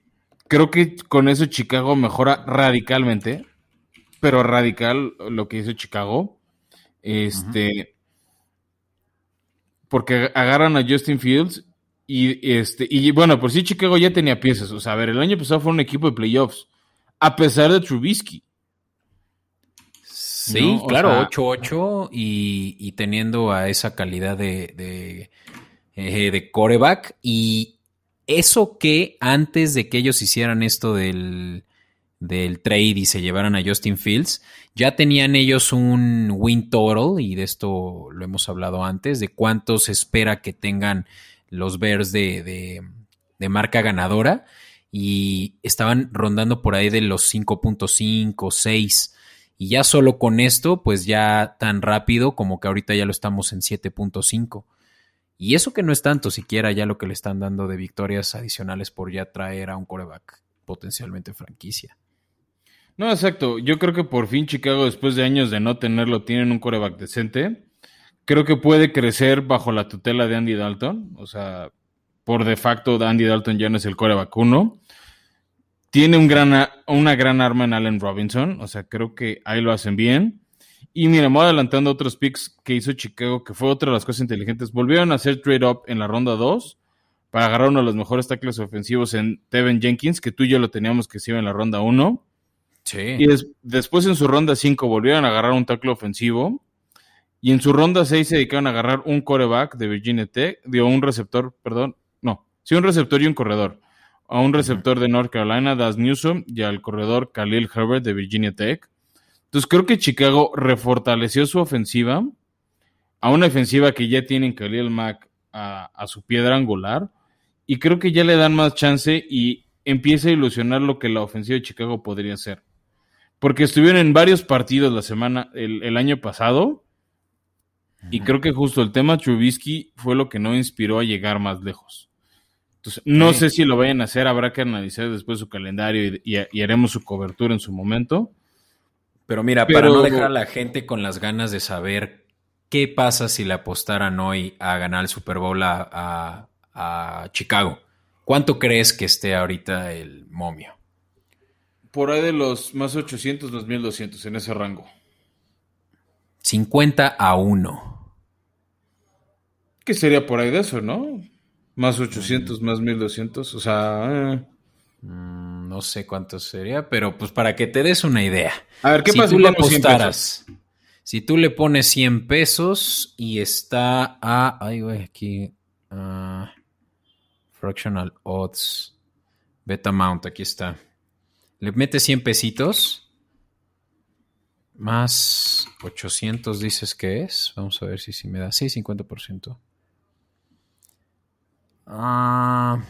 creo que con eso Chicago mejora radicalmente, pero radical lo que hizo Chicago. Este. Porque agarran a Justin Fields y este. Y bueno, por si Chicago ya tenía piezas. O sea, a ver, el año pasado fue un equipo de playoffs. A pesar de Trubisky. Sí, claro, 8-8 y, y, teniendo a esa calidad de, de, eh, de coreback. Y eso que antes de que ellos hicieran esto del, del trade y se llevaran a Justin Fields, ya tenían ellos un win total, y de esto lo hemos hablado antes, de cuánto se espera que tengan los Bears de, de, marca ganadora, y estaban rondando por ahí de los 5.5, 6. Y ya solo con esto, pues ya tan rápido como que ahorita ya lo estamos en 7.5. Y eso que no es tanto siquiera ya lo que le están dando de victorias adicionales por ya traer a un coreback potencialmente franquicia. No, exacto. Yo creo que por fin Chicago, después de años de no tenerlo, tienen un coreback decente. Creo que puede crecer bajo la tutela de Andy Dalton. O sea, por de facto, Andy Dalton ya no es el coreback uno. Tiene un gran, una gran arma en Allen Robinson. O sea, creo que ahí lo hacen bien. Y mira, me voy adelantando otros picks que hizo Chicago, que fue otra de las cosas inteligentes. Volvieron a hacer trade up en la ronda 2 para agarrar uno de los mejores tackles ofensivos en Tevin Jenkins, que tú y yo lo teníamos que se iba en la ronda 1. Sí. Y después en su ronda 5 volvieron a agarrar un tackle ofensivo. Y en su ronda 6 se dedicaron a agarrar un coreback de Virginia Tech, dio un receptor, perdón, no, sí, un receptor y un corredor. A un receptor de North Carolina, Das Newsom, y al corredor Khalil Herbert de Virginia Tech. Entonces creo que Chicago refortaleció su ofensiva a una ofensiva que ya tienen Khalil Mack a, a, su piedra angular y creo que ya le dan más chance y empieza a ilusionar lo que la ofensiva de Chicago podría ser. Porque estuvieron en varios partidos la semana, el, el año pasado y creo que justo el tema Trubisky fue lo que no inspiró a llegar más lejos. Entonces, no sí. sé si lo vayan a hacer, habrá que analizar después su calendario y, y, y haremos su cobertura en su momento. Pero mira, Pero, para no dejar a la gente con las ganas de saber qué pasa si le apostaran hoy a ganar el Super Bowl a, a, a Chicago, ¿cuánto crees que esté ahorita el momio? Por ahí de los más 800, 2200, en ese rango. 50 a 1. ¿Qué sería por ahí de eso, no? Más 800, mm. más 1200, o sea... Eh. Mm, no sé cuánto sería, pero pues para que te des una idea. A ver, ¿qué si pasa tú le apostaras? Si tú le pones 100 pesos y está a. Ay, güey, aquí. Uh, fractional odds. Beta mount, aquí está. Le metes 100 pesitos. Más 800 dices que es. Vamos a ver si, si me da. Sí, 50%. Ah.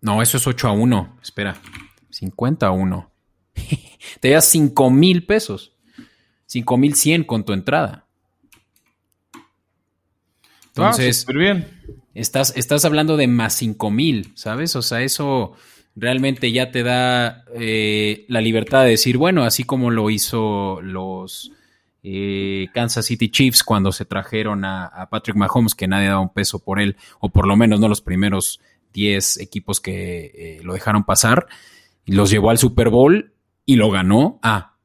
No, eso es 8 a 1. Espera. 50 a 1. Te das 5 mil pesos. 5 mil 100 con tu entrada. Entonces, ah, bien. Estás, estás hablando de más 5 mil, ¿sabes? O sea, eso realmente ya te da eh, la libertad de decir, bueno, así como lo hizo los eh, Kansas City Chiefs cuando se trajeron a, a, Patrick Mahomes, que nadie daba un peso por él, o por lo menos no los primeros 10 equipos que eh, lo dejaron pasar, y los llevó al Super Bowl y lo ganó. Ah,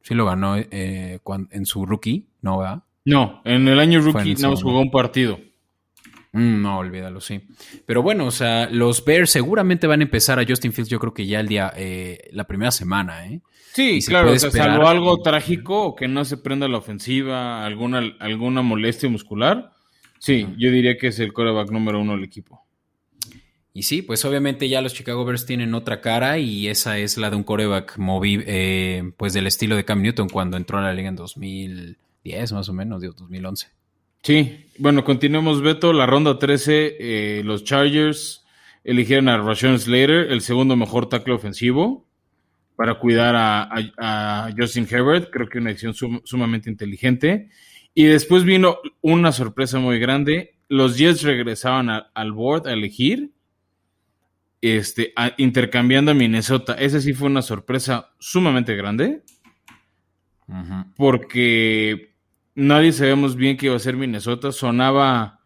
sí lo ganó eh, cuando, en su rookie, ¿no? ¿verdad? No, en el año rookie no jugó un partido. Mm, no, olvídalo, sí. Pero bueno, o sea, los Bears seguramente van a empezar a Justin Fields, yo creo que ya el día, eh, la primera semana, ¿eh? Sí, claro, o sea, salvo algo trágico que no se prenda la ofensiva, alguna, alguna molestia muscular. Sí, yo diría que es el coreback número uno del equipo. Y sí, pues obviamente ya los Chicago Bears tienen otra cara y esa es la de un coreback movi eh, pues del estilo de Cam Newton cuando entró a la liga en 2010 más o menos, digo, 2011. Sí, bueno, continuemos Beto, la ronda 13, eh, los Chargers eligieron a Rashawn Slater, el segundo mejor tackle ofensivo, para cuidar a, a, a Justin Herbert, creo que una decisión sum, sumamente inteligente. Y después vino una sorpresa muy grande, los Jets regresaban a, al board a elegir este, intercambiando a Minnesota. Esa sí fue una sorpresa sumamente grande. Uh -huh. Porque nadie sabemos bien que iba a ser Minnesota. Sonaba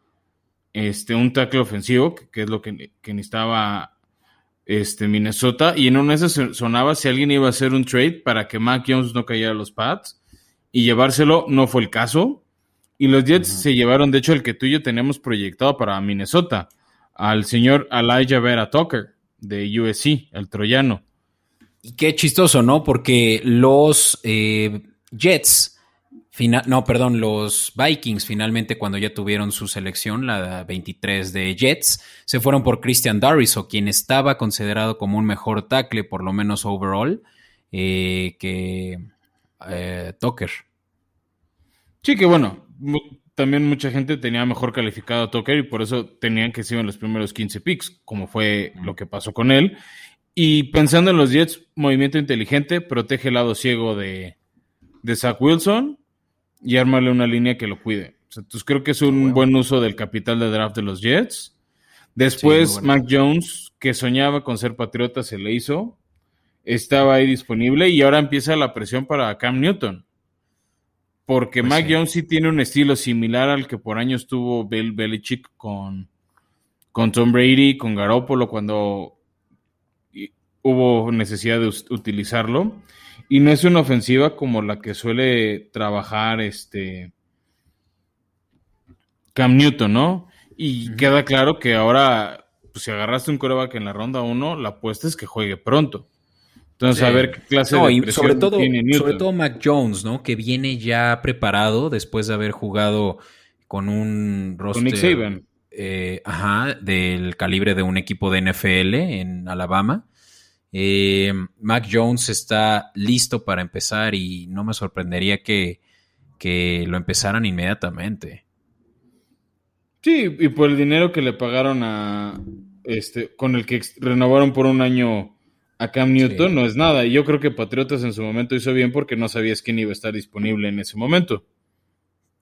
este, un tackle ofensivo, que, que es lo que, que, necesitaba este, Minnesota. Y en una de esas sonaba si alguien iba a hacer un trade para que Mac Jones no cayera a los pads. y llevárselo no fue el caso. Y los Jets se llevaron, de hecho, el que tú y yo tenemos proyectado para Minnesota, al señor Elijah Vera Tucker de USC, el troyano. Y qué chistoso, ¿no? Porque los eh, Jets no, perdón, los Vikings finalmente cuando ya tuvieron su selección, la 23 de Jets, se fueron por Christian o quien estaba considerado como un mejor tackle, por lo menos overall, eh, que eh, Tucker. Sí, que bueno, también mucha gente tenía mejor calificado a Tucker y por eso tenían que ser en los primeros 15 picks, como fue lo que pasó con él. Y pensando en los Jets, movimiento inteligente, protege el lado ciego de, de Zach Wilson y ármale una línea que lo cuide. entonces creo que es un buen uso del capital de draft de los Jets. Después, Mac Jones, que soñaba con ser patriota, se le hizo. Estaba ahí disponible y ahora empieza la presión para Cam Newton. Porque pues Mac Jones sí tiene un estilo similar al que por años tuvo Bill Belichick con, con Tom Brady, con Garoppolo, cuando hubo necesidad de utilizarlo. Y no es una ofensiva como la que suele trabajar este Cam Newton, ¿no? Y queda claro que ahora, pues, si agarraste un coreback en la ronda 1, la apuesta es que juegue pronto. Entonces, a ver qué clase de presión sobre todo, tiene Newton. Sobre todo Mac Jones, ¿no? Que viene ya preparado después de haber jugado con un roster... Con Nick Saban. Eh, ajá, del calibre de un equipo de NFL en Alabama. Eh, Mac Jones está listo para empezar y no me sorprendería que, lo empezaran inmediatamente. Sí, y por el dinero que le pagaron a este, con el que renovaron por un año a Cam Newton, no es nada. Y yo creo que Patriotas en su momento hizo bien porque no sabías quién iba a estar disponible en ese momento.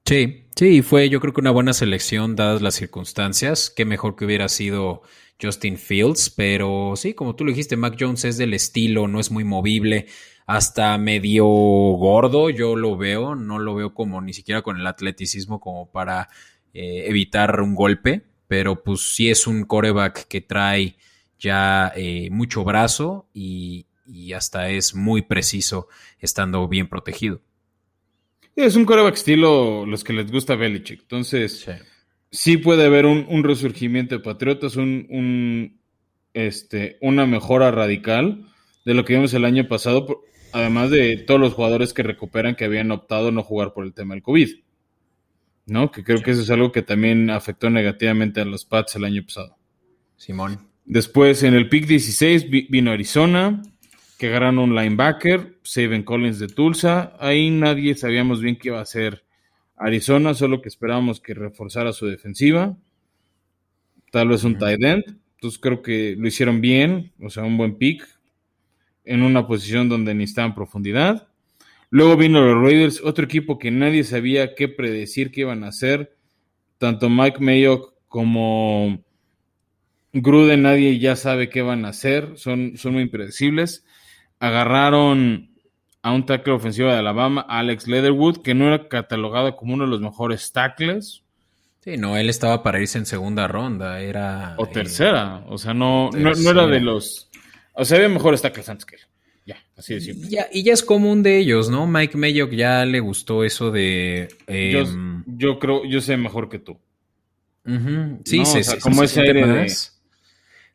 Sí, sí, fue yo creo que una buena selección dadas las circunstancias. Qué mejor que hubiera sido Justin Fields, pero sí, como tú lo dijiste, Mac Jones es del estilo, no es muy movible, hasta medio gordo, yo lo veo, no lo veo como ni siquiera con el atleticismo como para eh, evitar un golpe, pero pues sí es un coreback que trae ya eh, mucho brazo y, hasta es muy preciso estando bien protegido. Es un coreback estilo los que les gusta Belichick, entonces sí puede haber un, resurgimiento de Patriotas, un, este, una mejora radical de lo que vimos el año pasado, además de todos los jugadores que recuperan que habían optado no jugar por el tema del COVID. ¿No? Que creo que eso es algo que también afectó negativamente a los Pats el año pasado. Simón. Después en el pick 16 vino Arizona, que agarraron un linebacker, Saban Collins de Tulsa. Ahí nadie sabíamos bien qué iba a ser Arizona, solo que esperábamos que reforzara su defensiva. Tal vez un tight end. Entonces creo que lo hicieron bien, o sea, un buen pick en una posición donde necesitaban profundidad. Luego vino los Raiders, otro equipo que nadie sabía qué predecir que iban a hacer. Tanto Mike Mayock como Gruden, nadie ya sabe qué van a hacer. Son, son muy impredecibles. Agarraron a un tackle ofensivo de Alabama, Alex Leatherwood, que no era catalogado como uno de los mejores tackles. Sí, no, él estaba para irse en segunda ronda, era... O tercera, o sea, no, no, era de los... O sea, había mejores tackles antes que él. Ya, así de simple. Ya, y ya es común de ellos, ¿no? Mike Mayock ya le gustó eso de... Em, yo, creo, yo sé mejor que tú. Sí, sí, sí, como ese aire de...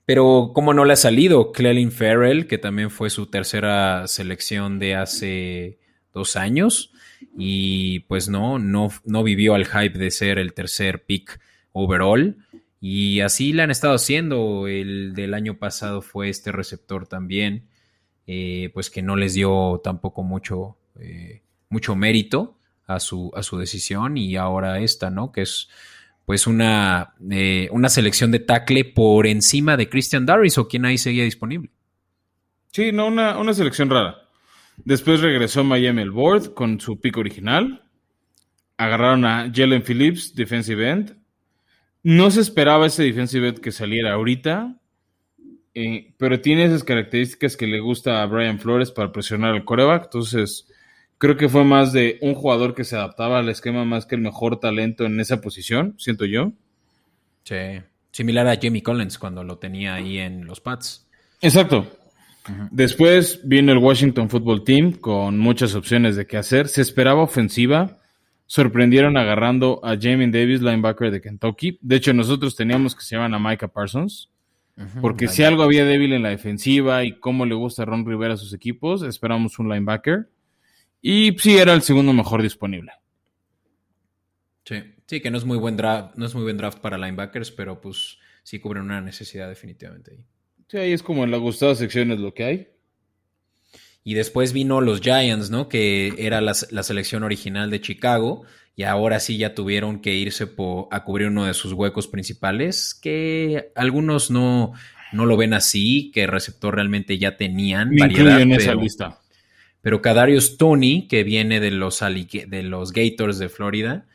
Pero ¿cómo no le ha salido? Clelin Farrell, que también fue su tercera selección de hace dos años. Y pues no, no, no vivió al hype de ser el tercer pick overall. Y así le han estado haciendo. El del año pasado fue este receptor también. Eh, pues que no les dio tampoco mucho, eh, mucho mérito a su, a su decisión. Y ahora esta, ¿no? Que es pues una, eh, una selección de tackle por encima de Christian Darris o quien ahí seguía disponible. Sí, no, una, selección rara. Después regresó Miami al board con su pick original. Agarraron a Jalen Phillips, defensive end. No se esperaba ese defensive end que saliera ahorita, eh, pero tiene esas características que le gusta a Brian Flores para presionar al coreback. Entonces, Creo que fue más de un jugador que se adaptaba al esquema más que el mejor talento en esa posición, siento yo. Sí, similar a Jamie Collins cuando lo tenía ahí en los Pats. Exacto. Después vino el Washington Football Team con muchas opciones de qué hacer. Se esperaba ofensiva. Sorprendieron agarrando a Jamie Davis, linebacker de Kentucky. De hecho, nosotros teníamos que se llaman a Micah Parsons. Porque si algo había débil en la defensiva y cómo le gusta a Ron Rivera a sus equipos, esperamos un linebacker. Y sí, era el segundo mejor disponible. Sí, sí, que no es muy buen draft, no es muy buen draft para linebackers, pero pues sí cubren una necesidad definitivamente ahí. Sí, ahí es como en la gustada sección es lo que hay. Y después vino los Giants, ¿no? Que era la, la selección original de Chicago. Y ahora sí ya tuvieron que irse a cubrir uno de sus huecos principales, que algunos no, no lo ven así, que receptor realmente ya tenían variedad. En esa lista. Pero Kadarius Tony, que viene de los, de los Gators de Florida,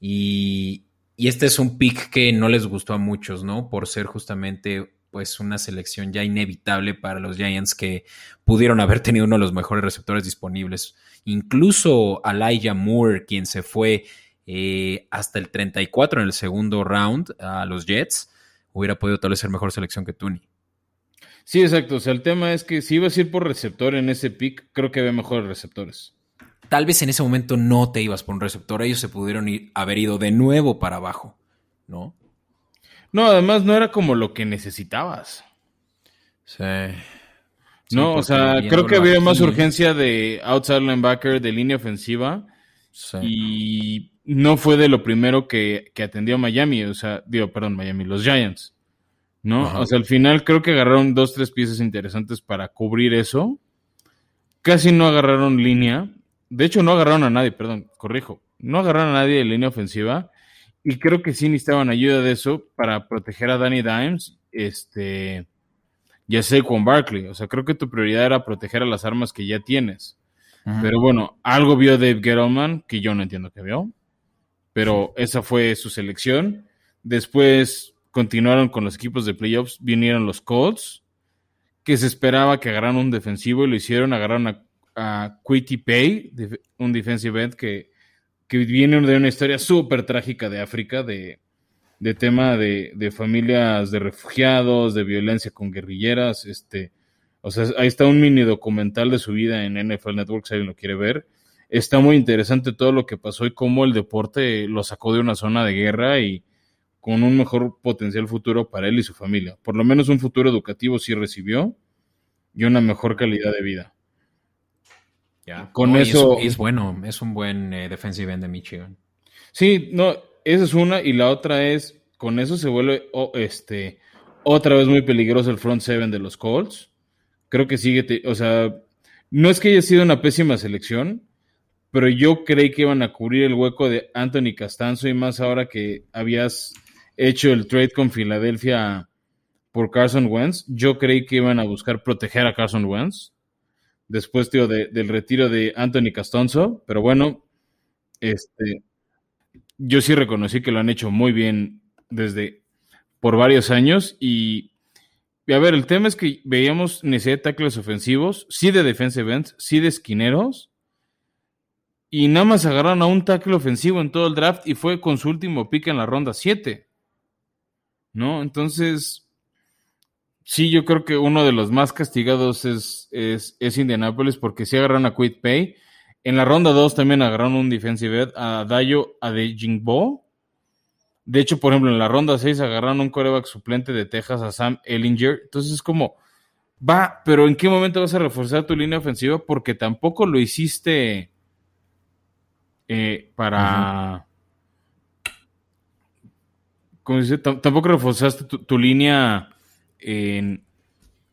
y, este es un pick que no les gustó a muchos, ¿no? Por ser justamente pues una selección ya inevitable para los Giants que pudieron haber tenido uno de los mejores receptores disponibles. Incluso Elijah Moore, quien se fue eh, hasta el 34 en el segundo round a los Jets, hubiera podido tal vez ser mejor selección que Tuni. Sí, exacto. O sea, el tema es que si ibas a ir por receptor en ese pick, creo que había mejores receptores. Tal vez en ese momento no te ibas por un receptor, ellos se pudieron ir, haber ido de nuevo para abajo, ¿no? No, además no era como lo que necesitabas. Sí. no, o sea, creo que había más urgencia de outside linebacker, de línea ofensiva. Sí. Y no fue de lo primero que, atendió Miami, o sea, digo, perdón, Miami, los Giants. ¿No? O sea, al final creo que agarraron dos, tres piezas interesantes para cubrir eso. Casi no agarraron línea. De hecho, no agarraron a nadie, perdón, corrijo. No agarraron a nadie de línea ofensiva. Y creo que sí necesitaban ayuda de eso para proteger a Danny Dimes, este, ya sé con Barkley. O sea, creo que tu prioridad era proteger a las armas que ya tienes. Pero bueno, algo vio Dave Gettleman que yo no entiendo qué vio. Pero esa fue su selección. Después continuaron con los equipos de playoffs. Vinieron los Colts, que se esperaba que agarraran un defensivo y lo hicieron. Agarraron a, a Quitty Pay, un defensive end que que viene de una historia súper trágica de África, de, tema de, familias de refugiados, de violencia con guerrilleras, este, o sea, ahí está un mini documental de su vida en NFL Network, si alguien lo quiere ver. Está muy interesante todo lo que pasó y cómo el deporte lo sacó de una zona de guerra y con un mejor potencial futuro para él y su familia. Por lo menos un futuro educativo sí recibió y una mejor calidad de vida. Con eso. Es, bueno, es un buen eh, defensive end de Michigan. Sí, no, esa es una. Y la otra es, con eso se vuelve este, otra vez muy peligroso el front seven de los Colts. Creo que sigue, o sea, no es que haya sido una pésima selección, pero yo creí que iban a cubrir el hueco de Anthony Castanzo y más ahora que habías hecho el trade con Filadelfia por Carson Wentz. Yo creí que iban a buscar proteger a Carson Wentz después, tío, del retiro de Anthony Castonzo, pero bueno, este, yo sí reconocí que lo han hecho muy bien desde por varios años y, a ver, el tema es que veíamos necesidad de tackles ofensivos, sí de defensive ends, sí de esquineros, y nada más agarraron a un tackle ofensivo en todo el draft y fue con su último pick en la ronda 7. ¿No? Entonces, sí, yo creo que uno de los más castigados es, es, Indianapolis porque sí agarraron a Quit Pay. En la ronda 2 también agarraron un defensive end a Dayo Adejingbo. De hecho, por ejemplo, en la ronda 6 agarraron un coreback suplente de Texas a Sam Ellinger. Entonces es como, va, pero ¿en qué momento vas a reforzar tu línea ofensiva? Porque tampoco lo hiciste eh, para... Como dice, tampoco reforzaste tu línea en,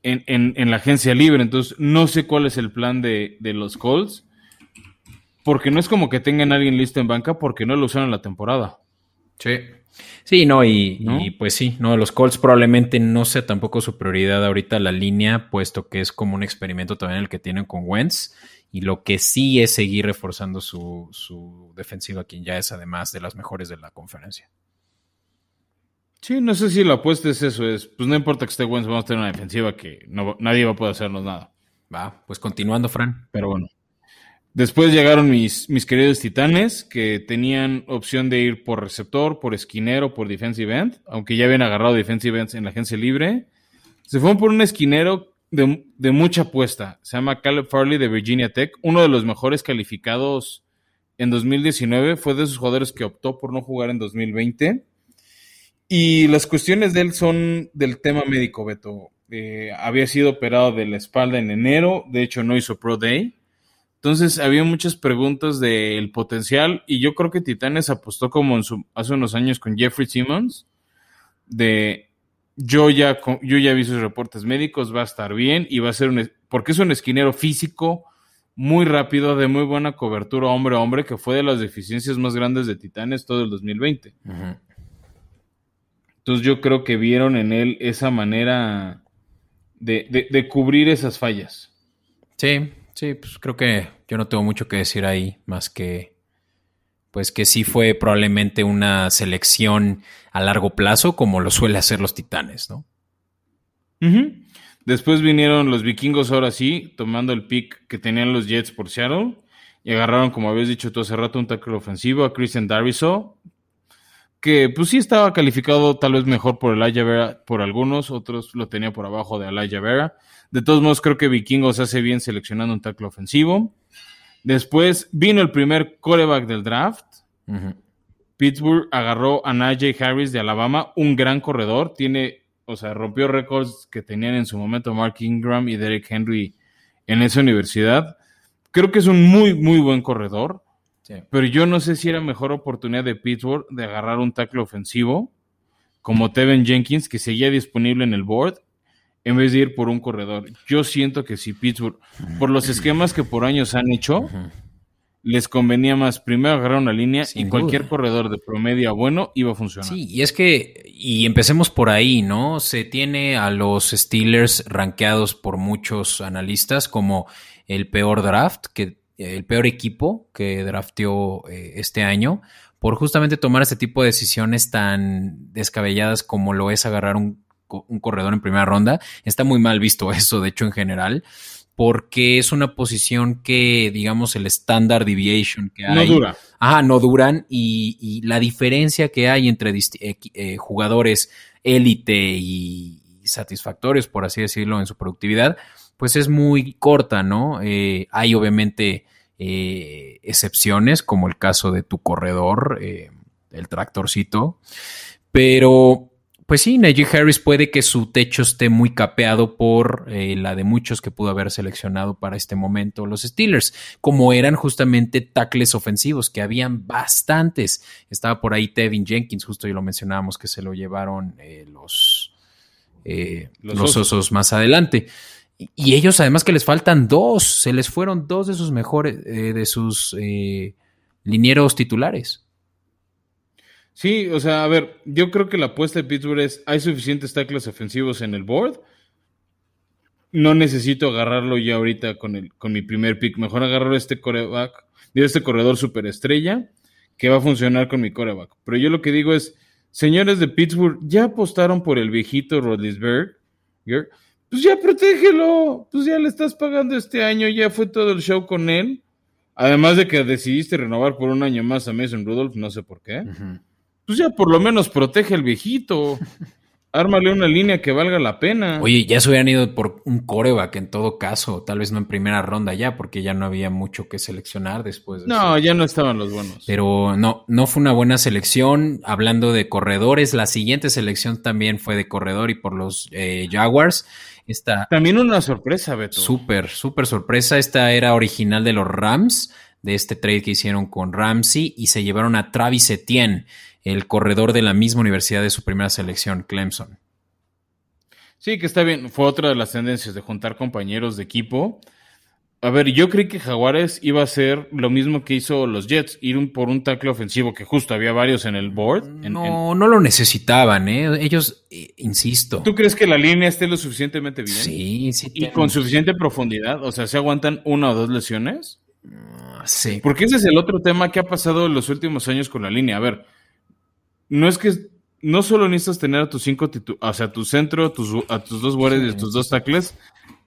en, la agencia libre. Entonces, no sé cuál es el plan de, los Colts. Porque no es como que tengan a alguien listo en banca porque no lo usaron en la temporada. Sí. Sí, no y, pues sí, no, los Colts probablemente no sea tampoco su prioridad ahorita la línea, puesto que es como un experimento también el que tienen con Wentz. Y lo que sí es seguir reforzando su, su defensiva, quien ya es además de las mejores de la conferencia. Sí, no sé si la apuesta es eso, es, pues no importa que esté Wentz, vamos a tener una defensiva que no, nadie va a poder hacernos nada. Va, pues continuando, Fran. Pero bueno. Después llegaron mis, mis queridos titanes, que tenían opción de ir por receptor, por esquinero, por defensive end, aunque ya habían agarrado defensive ends en la agencia libre. Se fueron por un esquinero de, de mucha apuesta. Se llama Caleb Farley de Virginia Tech, uno de los mejores calificados en 2019. Fue de esos jugadores que optó por no jugar en 2020. Y las cuestiones de él son del tema médico, Beto. Eh, había sido operado de la espalda en enero, de hecho no hizo Pro Day. Entonces había muchas preguntas del potencial y yo creo que Titanes apostó como en su, hace unos años con Jeffrey Simmons de yo ya, yo ya vi sus reportes médicos, va a estar bien y va a ser un, porque es un esquinero físico muy rápido, de muy buena cobertura hombre a hombre, que fue de las deficiencias más grandes de Titanes todo el 2020. Entonces yo creo que vieron en él esa manera de, de, cubrir esas fallas. Sí, sí, pues creo que yo no tengo mucho que decir ahí, más que pues que sí fue probablemente una selección a largo plazo, como lo suele hacer los titanes, ¿no? Después vinieron los vikingos, ahora sí, tomando el pick que tenían los Jets por Seattle, y agarraron, como habías dicho tú hace rato, un tackle ofensivo a Christian Darviso, que pues sí estaba calificado tal vez mejor por Elijah Vera por algunos, otros lo tenía por abajo de Elijah Vera. De todos modos, creo que Vikingos hace bien seleccionando un tackle ofensivo. Después vino el primer coreback del draft. Pittsburgh agarró a Najee Harris de Alabama, un gran corredor. Tiene, o sea, rompió récords que tenían en su momento Mark Ingram y Derek Henry en esa universidad. Creo que es un muy, muy buen corredor. Pero yo no sé si era mejor oportunidad de Pittsburgh de agarrar un tackle ofensivo como Tevin Jenkins, que seguía disponible en el board, en vez de ir por un corredor. Yo siento que si Pittsburgh, por los esquemas que por años han hecho, les convenía más primero agarrar una línea y cualquier corredor de promedio bueno iba a funcionar. Sí, y es que, y empecemos por ahí, ¿no? Se tiene a los Steelers rankeados por muchos analistas como el peor draft, que el peor equipo que drafteó eh, este año por justamente tomar ese tipo de decisiones tan descabelladas como lo es agarrar un, corredor en primera ronda. Está muy mal visto eso, de hecho, en general, porque es una posición que, digamos, el standard deviation que hay. No dura. Ajá, no duran y, la diferencia que hay entre eh, eh, jugadores élite y satisfactorios, por así decirlo, en su productividad, pues es muy corta, ¿no? Eh, hay obviamente eh, excepciones, como el caso de tu corredor, eh, el tractorcito, pero pues sí, Najee Harris puede que su techo esté muy capeado por la de muchos que pudo haber seleccionado para este momento los Steelers, como eran justamente tackles ofensivos, que habían bastantes. Estaba por ahí Tevin Jenkins, justo ya lo mencionábamos que se lo llevaron los, los, osos más adelante. Y ellos además que les faltan dos, se les fueron dos de sus mejores, eh, de sus eh, linieros titulares. Sí, o sea, a ver, yo creo que la apuesta de Pittsburgh es, hay suficientes tackles ofensivos en el board. No necesito agarrarlo ya ahorita con, el, con mi primer pick. Mejor agarrar este coreback, este corredor superestrella que va a funcionar con mi coreback. Pero yo lo que digo es, señores de Pittsburgh, ya apostaron por el viejito Rodlisberg pues ya protégelo, pues ya le estás pagando este año, ya fue todo el show con él. Además de que decidiste renovar por un año más a Mason Rudolph, no sé por qué. Pues ya por lo menos protege al viejito. Ármale una línea que valga la pena. Oye, ya se hubieran ido por un coreback en todo caso, tal vez no en primera ronda ya, porque ya no había mucho que seleccionar después. no, ya no estaban los buenos. Pero no, no fue una buena selección. Hablando de corredores, la siguiente selección también fue de corredor y por los eh, Jaguars. También una sorpresa, Beto. Súper, súper sorpresa. Esta era original de los Rams, de este trade que hicieron con Ramsey, y se llevaron a Travis Etienne, el corredor de la misma universidad de su primera selección, Clemson. Sí, que está bien. Fue otra de las tendencias de juntar compañeros de equipo. A ver, yo creí que Jaguares iba a hacer lo mismo que hizo los Jets, ir por un tackle ofensivo, que justo había varios en el board. no, no lo necesitaban, ¿eh? Ellos, eh, insisto. ¿Tú crees que la línea esté lo suficientemente bien? Sí, sí. Y con suficiente profundidad, o sea, ¿se aguantan una o dos lesiones? Ah, sí. Porque ese es el otro tema que ha pasado en los últimos años con la línea. A ver, no es que no solo necesitas tener a tus cinco, o sea, tu centro, a tus, a tus dos guardias y tus dos tackles,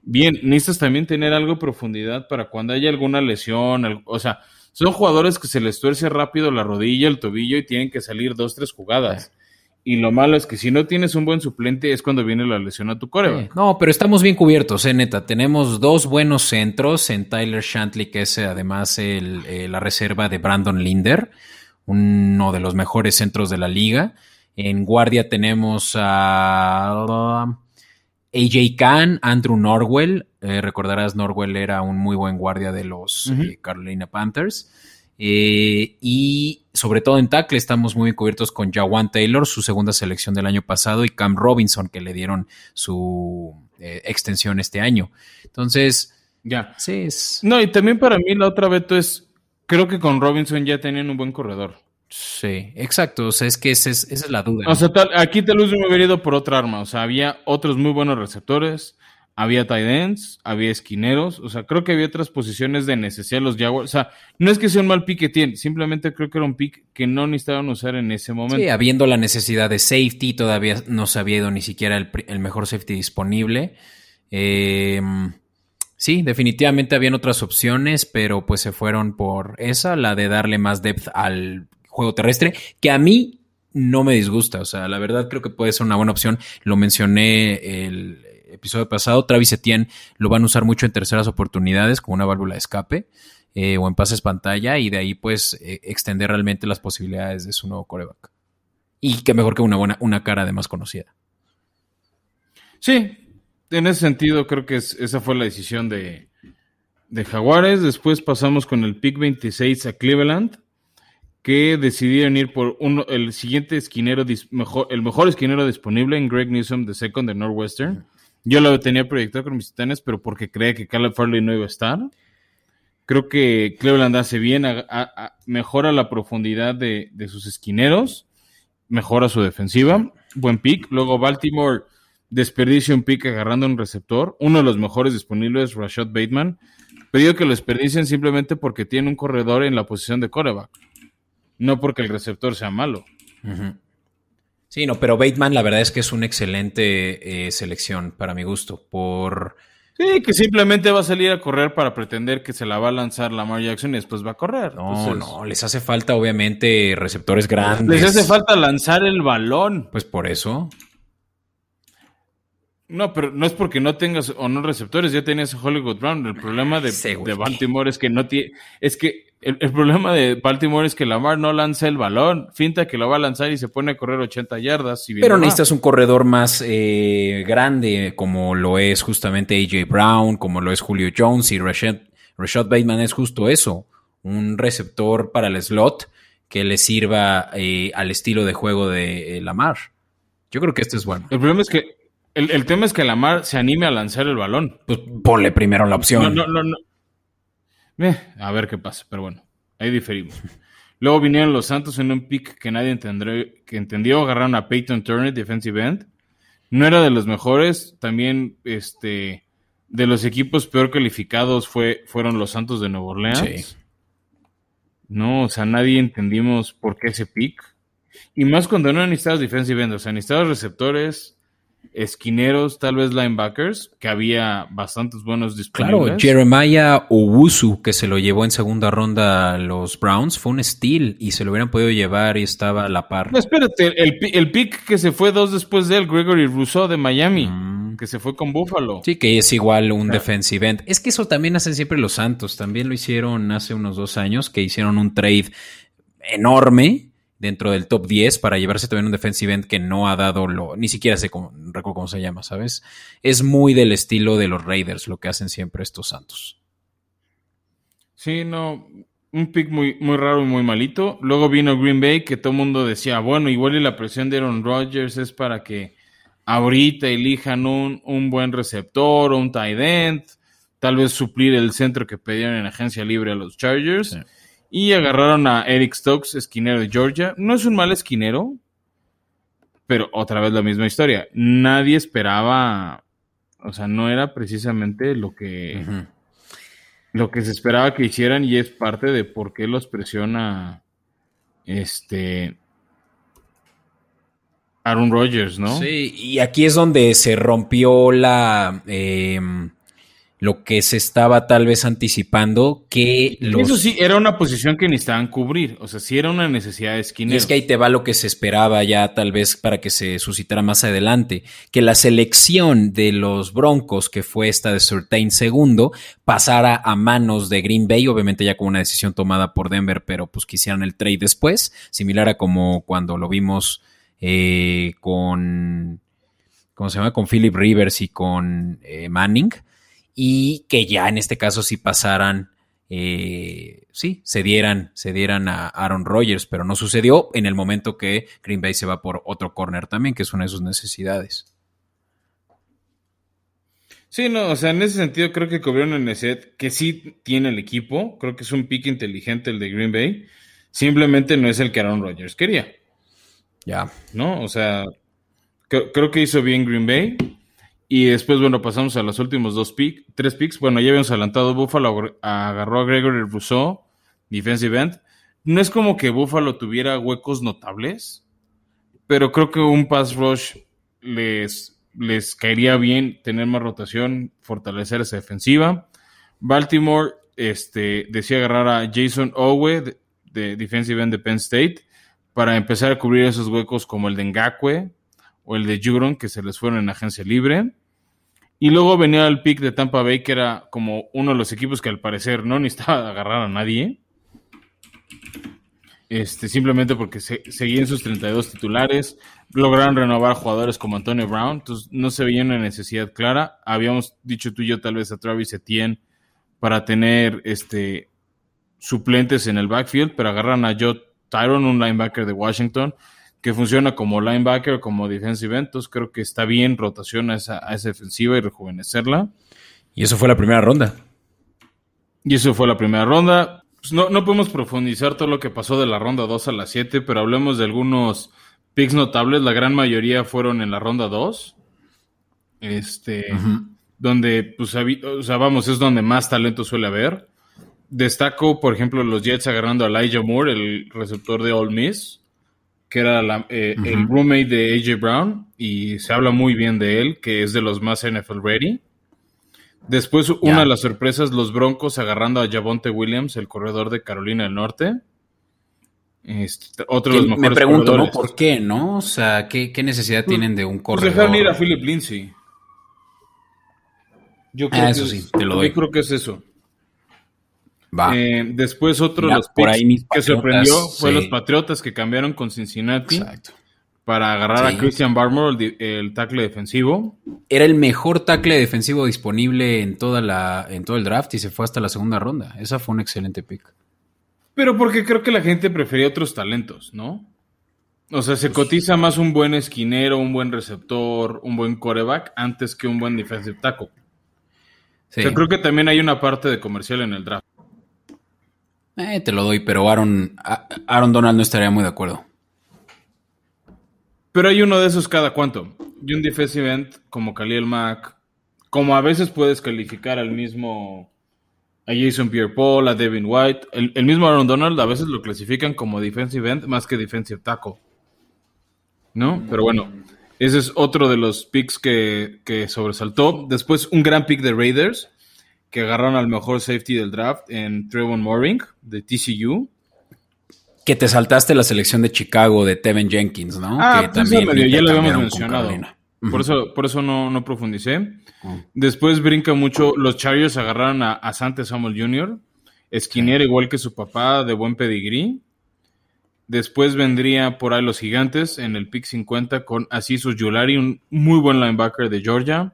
bien, necesitas también tener algo de profundidad para cuando haya alguna lesión, o sea, son jugadores que se les tuerce rápido la rodilla, el tobillo y tienen que salir dos, tres jugadas. Y lo malo es que si no tienes un buen suplente es cuando viene la lesión a tu coreback. No, pero estamos bien cubiertos, eh, neta. Tenemos dos buenos centros en Tyler Shantley, que es además el, eh, la reserva de Brandon Linder, uno de los mejores centros de la liga. En guardia tenemos a AJ Khan, Andrew Norwell. Eh, recordarás, Norwell era un muy buen guardia de los eh, Carolina Panthers. Eh, y sobre todo en tackle estamos muy cubiertos con Jawan Taylor, su segunda selección del año pasado, y Cam Robinson, que le dieron su extensión este año. Entonces, Ya. sí, es, No, y también para mí la otra veto es, creo que con Robinson ya tenían un buen corredor. Sí, exacto. O sea, es que esa es, esa es la duda. ¿no? O sea, tal- aquí tal vez me hubiera ido por otra arma. O sea, había otros muy buenos receptores, había tight ends, había esquineros. O sea, creo que había otras posiciones de necesidad de los Jaguars. O sea, no es que sea un mal pick que tiene, simplemente creo que era un pick que no necesitaban usar en ese momento. Sí, habiendo la necesidad de safety, todavía no se había ido ni siquiera el, el mejor safety disponible. Eh, sí, definitivamente habían otras opciones, pero pues se fueron por esa, la de darle más depth al juego terrestre, que a mí no me disgusta. O sea, la verdad creo que puede ser una buena opción. Lo mencioné el episodio pasado. Travis Etienne lo van a usar mucho en terceras oportunidades como una válvula de escape. eh, o en pases pantalla y de ahí pues eh, extender realmente las posibilidades de su nuevo coreback. Y qué mejor que una buena, una cara además conocida. Sí, en ese sentido creo que es- esa fue la decisión de, de Jaguares. Después pasamos con el pick 26 a Cleveland, que decidieron ir por uno, el siguiente esquinero, dis- mejor, el mejor esquinero disponible en Greg Newsom de second de Northwestern. Yo lo tenía proyectado con mis titanes, pero porque creía que Caleb Farley no iba a estar. Creo que Cleveland hace bien, a- a- a- mejora la profundidad de, de sus esquineros, mejora su defensiva. Buen pick. Luego Baltimore desperdicia un pick agarrando un receptor. Uno de los mejores disponibles, Rashad Bateman. Pedido que lo desperdicien simplemente porque tiene un corredor en la posición de coreback. No porque el receptor sea malo. Sí, no, pero Bateman la verdad es que es una excelente eh, selección para mi gusto. Por Sí, que simplemente va a salir a correr para pretender que se la va a lanzar Lamar Jackson y después va a correr. no, Entonces, no, les hace falta obviamente receptores grandes. Les hace falta lanzar el balón. Pues por eso. No, pero no es porque no tengas o no receptores, ya tenías a Hollywood Brown. El problema de, de Baltimore es que no tiene. Es que el, el problema de Baltimore es que Lamar no lanza el balón. Finta que lo va a lanzar y se pone a correr 80 yardas. si bien Pero necesitas un corredor más eh, grande, como lo es justamente AJ Brown, como lo es Julio Jones y Rashad, Rashad Bateman es justo eso, un receptor para el slot que le sirva eh, al estilo de juego de eh, Lamar. Yo creo que este es bueno. El problema es que. El, el tema es que Lamar se anime a lanzar el balón. Pues ponle primero la opción. No, no, no. Eh, a ver qué pasa, pero bueno, ahí diferimos. Luego vinieron los Santos en un pick que nadie entendré- que entendió, agarraron a Peyton Turner, defensive end. No era de los mejores, también este de los equipos peor calificados fue, fueron los Santos de Nueva Orleans. Sí. No, o sea, nadie entendimos por qué ese pick. Y más cuando no necesitabas defensive end, o sea, necesitabas receptores, esquineros, tal vez linebackers, que había bastantes buenos disponibles. Claro, Jeremiah Owusu, que se lo llevó en segunda ronda a los Browns, fue un steal y se lo hubieran podido llevar y estaba a la par. No, espérate, el, pi- el pick que se fue dos después de él, Gregory Rousseau de Miami, Mm. que se fue con Buffalo. Sí, que es igual un defensive end. Es que eso también hacen siempre los Santos. También lo hicieron hace unos dos años, que hicieron un trade enorme dentro del top 10 para llevarse también un defensive end que no ha dado lo, ni siquiera sé cómo, recuerdo cómo se llama, ¿sabes? Es muy del estilo de los Raiders lo que hacen siempre estos Santos. Sí, no, un pick muy, muy raro y muy malito. Luego vino Green Bay, que todo el mundo decía, bueno, igual y la presión de Aaron Rodgers es para que ahorita elijan un, un buen receptor o un tight end, tal vez suplir el centro que pedían en agencia libre a los Chargers. Sí. Y agarraron a Eric Stokes, esquinero de Georgia. No es un mal esquinero, pero otra vez la misma historia. Nadie esperaba, o sea, no era precisamente lo que, lo que se esperaba que hicieran y es parte de por qué los presiona este Aaron Rodgers, ¿no? Sí, y aquí es donde se rompió la, eh, lo que se estaba tal vez anticipando que los... Eso sí, era una posición que necesitaban cubrir, o sea, sí era una necesidad de. Y es que ahí te va lo que se esperaba ya tal vez para que se suscitara más adelante, que la selección de los Broncos, que fue esta de Surtain segundo, pasara a manos de Green Bay, obviamente ya con una decisión tomada por Denver, pero pues quisieran el trade después, similar a como cuando lo vimos eh, con... ¿Cómo se llama? Con Philip Rivers y con eh, Manning y que ya en este caso sí pasaran, eh, sí, se dieran, se dieran a Aaron Rodgers, pero no sucedió en el momento que Green Bay se va por otro corner también, que es una de sus necesidades. Sí, no, o sea, en ese sentido creo que cubrieron el necesidad que sí tiene el equipo, creo que es un pick inteligente el de Green Bay, simplemente no es el que Aaron Rodgers quería. Ya. ¿No? O sea, creo que hizo bien Green Bay. Y después, bueno, pasamos a los últimos dos picks, tres picks. Bueno, ya habíamos adelantado, Buffalo agarró a Gregory Rousseau, defensive end. No es como que Buffalo tuviera huecos notables, pero creo que un pass rush les, les caería bien tener más rotación, fortalecer esa defensiva. Baltimore este, decía agarrar a Jason Owe, de, de defensive end de Penn State, para empezar a cubrir esos huecos como el de Ngakwe, o el de Jugron, que se les fueron en agencia libre. Y luego venía el pick de Tampa Bay, que era como uno de los equipos que al parecer no necesitaba agarrar a nadie. Este, simplemente porque se, seguían sus 32 titulares, lograron renovar jugadores como Antonio Brown, entonces no se veía una necesidad clara. Habíamos dicho tú y yo tal vez a Travis Etienne para tener este, suplentes en el backfield, pero agarran a Joe Tyron, un linebacker de Washington, que funciona como linebacker, como defensive end. Entonces creo que está bien rotación a esa, defensiva y rejuvenecerla. Y eso fue la primera ronda. Y eso fue la primera ronda. Pues no, no podemos profundizar todo lo que pasó de la ronda 2 a la 7, pero hablemos de algunos picks notables. La gran mayoría fueron en la ronda 2. Este, donde, pues, o sea, vamos, es donde más talento suele haber. Destaco, por ejemplo, los Jets agarrando a Elijah Moore, el receptor de All Miss que era eh, el roommate de AJ Brown, y se habla muy bien de él, que es de los más NFL ready. Después, una de las sorpresas, los Broncos agarrando a Javonte Williams, el corredor de Carolina del Norte. Este, otro de los mejores Me pregunto, ¿no? ¿Por qué, no? O sea, ¿qué, necesidad pues, tienen de un pues corredor? dejaron ir a Philip Lindsay. Yo creo, ah, eso sí, te lo doy. yo creo que es eso. Eh, después otro de los que sorprendió fue los Patriotas que cambiaron con Cincinnati para agarrar a Christian Barmore, el, tackle defensivo. Era el mejor tackle defensivo disponible en, toda la, en todo el draft y se fue hasta la segunda ronda. Esa fue un excelente pick. Pero porque creo que la gente prefería otros talentos, ¿no? O sea, se pues cotiza más un buen esquinero, un buen receptor, un buen coreback antes que un buen defensive tackle. creo que también hay una parte de comercial en el draft. Eh, te lo doy, pero Aaron, Aaron Donald no estaría muy de acuerdo. Pero hay uno de esos cada cuánto. Y un defensive end como Khalil Mack, como a veces puedes calificar al mismo a Jason Pierre-Paul, a Devin White, el, mismo Aaron Donald a veces lo clasifican como defensive end más que defensive tackle. ¿No? Pero bueno, ese es otro de los picks que, que sobresaltó. Después un gran pick de Raiders que agarraron al mejor safety del draft en Trevon Moring de TCU. Que te saltaste la selección de Chicago de Tevin Jenkins, ¿no? Ah, que pues también ya lo habíamos mencionado. Por eso, por eso no, no profundicé. Después brinca mucho. Los Chargers agarraron a, a Sante Samuel Jr., esquinero igual que su papá, de buen pedigrí. Después vendría por ahí los gigantes en el pick 50 con Asisus Yulari, un muy buen linebacker de Georgia.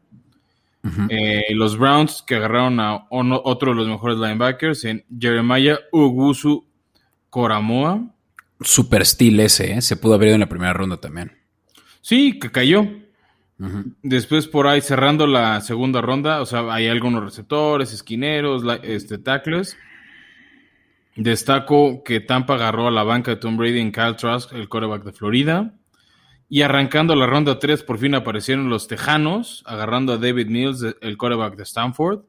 Eh, los Browns que agarraron a otro de los mejores linebackers en Jeremiah Ugusu Coramoa. Super steel ese, ¿eh? se pudo haber ido en la primera ronda también. Sí, que cayó. Después por ahí cerrando la segunda ronda, o sea, hay algunos receptores, esquineros, este, tackles. Destaco que Tampa agarró a la banca de Tom Brady en Kyle Trask, el quarterback de Florida. Y arrancando la ronda 3, por fin aparecieron los Tejanos, agarrando a David Mills, el quarterback de Stanford,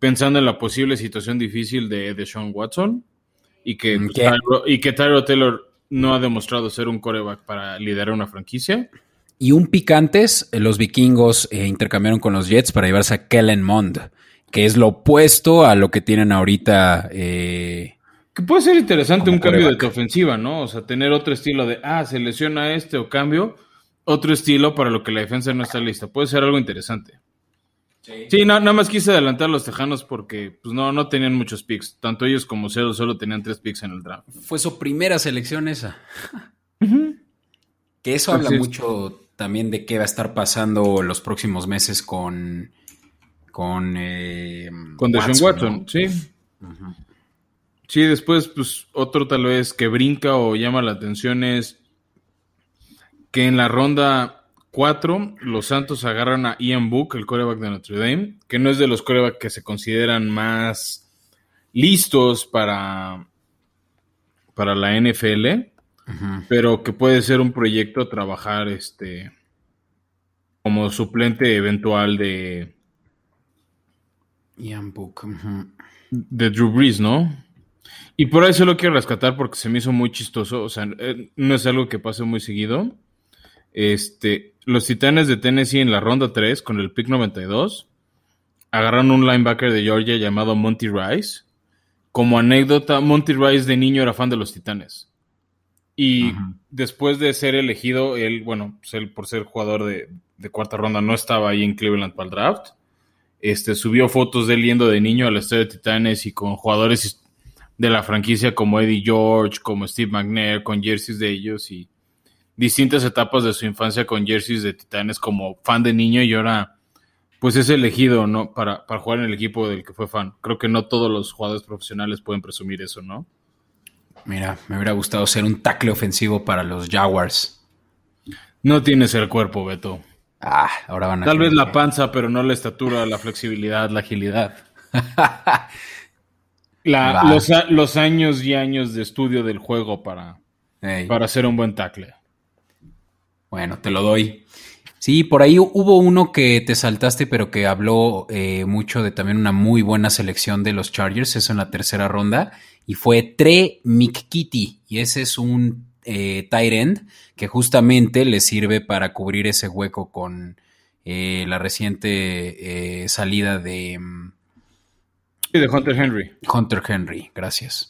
pensando en la posible situación difícil de, de Sean Watson y que, mm, y que Tyro Taylor no ha demostrado ser un quarterback para liderar una franquicia. Y un pic antes, los vikingos eh, intercambiaron con los Jets para llevarse a Kellen Mond, que es lo opuesto a lo que tienen ahorita. Eh, que puede ser interesante Como un cambio de tu ofensiva, ¿no? O sea, tener otro estilo de, ah, se lesiona este o cambio, otro estilo para lo que la defensa no está lista. Puede ser algo interesante. Sí, no- nada más quise adelantar a los tejanos porque pues no, no tenían muchos picks. Tanto ellos como Cero solo tenían tres picks en el draft. fue su primera selección esa. Que eso habla mucho también de qué va a estar pasando los próximos meses con. Con. eh, Con Deshaun Watson, ¿no? sí. Sí, después, pues, otro tal vez que brinca o llama la atención es que en la ronda 4 los Santos agarran a Ian Book, el coreback de Notre Dame, que no es de los corebacks que se consideran más listos para, para la NFL, pero que puede ser un proyecto a trabajar este como suplente eventual de, Ian Book. de Drew Brees, ¿no? Y por eso lo quiero rescatar porque se me hizo muy chistoso. O sea, eh, no es algo que pase muy seguido. Este, los Titanes de Tennessee en la ronda 3 con el pick 92 agarraron un linebacker de Georgia llamado Monty Rice. Como anécdota, Monty Rice de niño era fan de los Titanes. Y después de ser elegido, él, bueno, pues él por ser jugador de, de cuarta ronda no estaba ahí en Cleveland para el draft. Este, subió fotos de él yendo de niño al estadio de Titanes y con jugadores de la franquicia como Eddie George, como Steve McNair, con jerseys de ellos y distintas etapas de su infancia con jerseys de Titanes como fan de niño y ahora pues es elegido, ¿no? Para, para jugar en el equipo del que fue fan. Creo que no todos los jugadores profesionales pueden presumir eso, ¿no? Mira, me hubiera gustado ser un tackle ofensivo para los Jaguars. No tienes el cuerpo, Beto. Ah, ahora van a. Tal vez la panza, pero no la estatura, la flexibilidad, la agilidad. La- los, los años y años de estudio del juego para, para ser un buen tackle. Bueno, te lo doy. Sí, por ahí hubo uno que te saltaste, pero que habló eh, mucho de también una muy buena selección de los Chargers, eso en la tercera ronda, y fue Tre McKitty, y ese es un eh, tight end que justamente le sirve para cubrir ese hueco con eh, la reciente eh, salida de mm, Sí, de Hunter Henry. Hunter Henry. Gracias.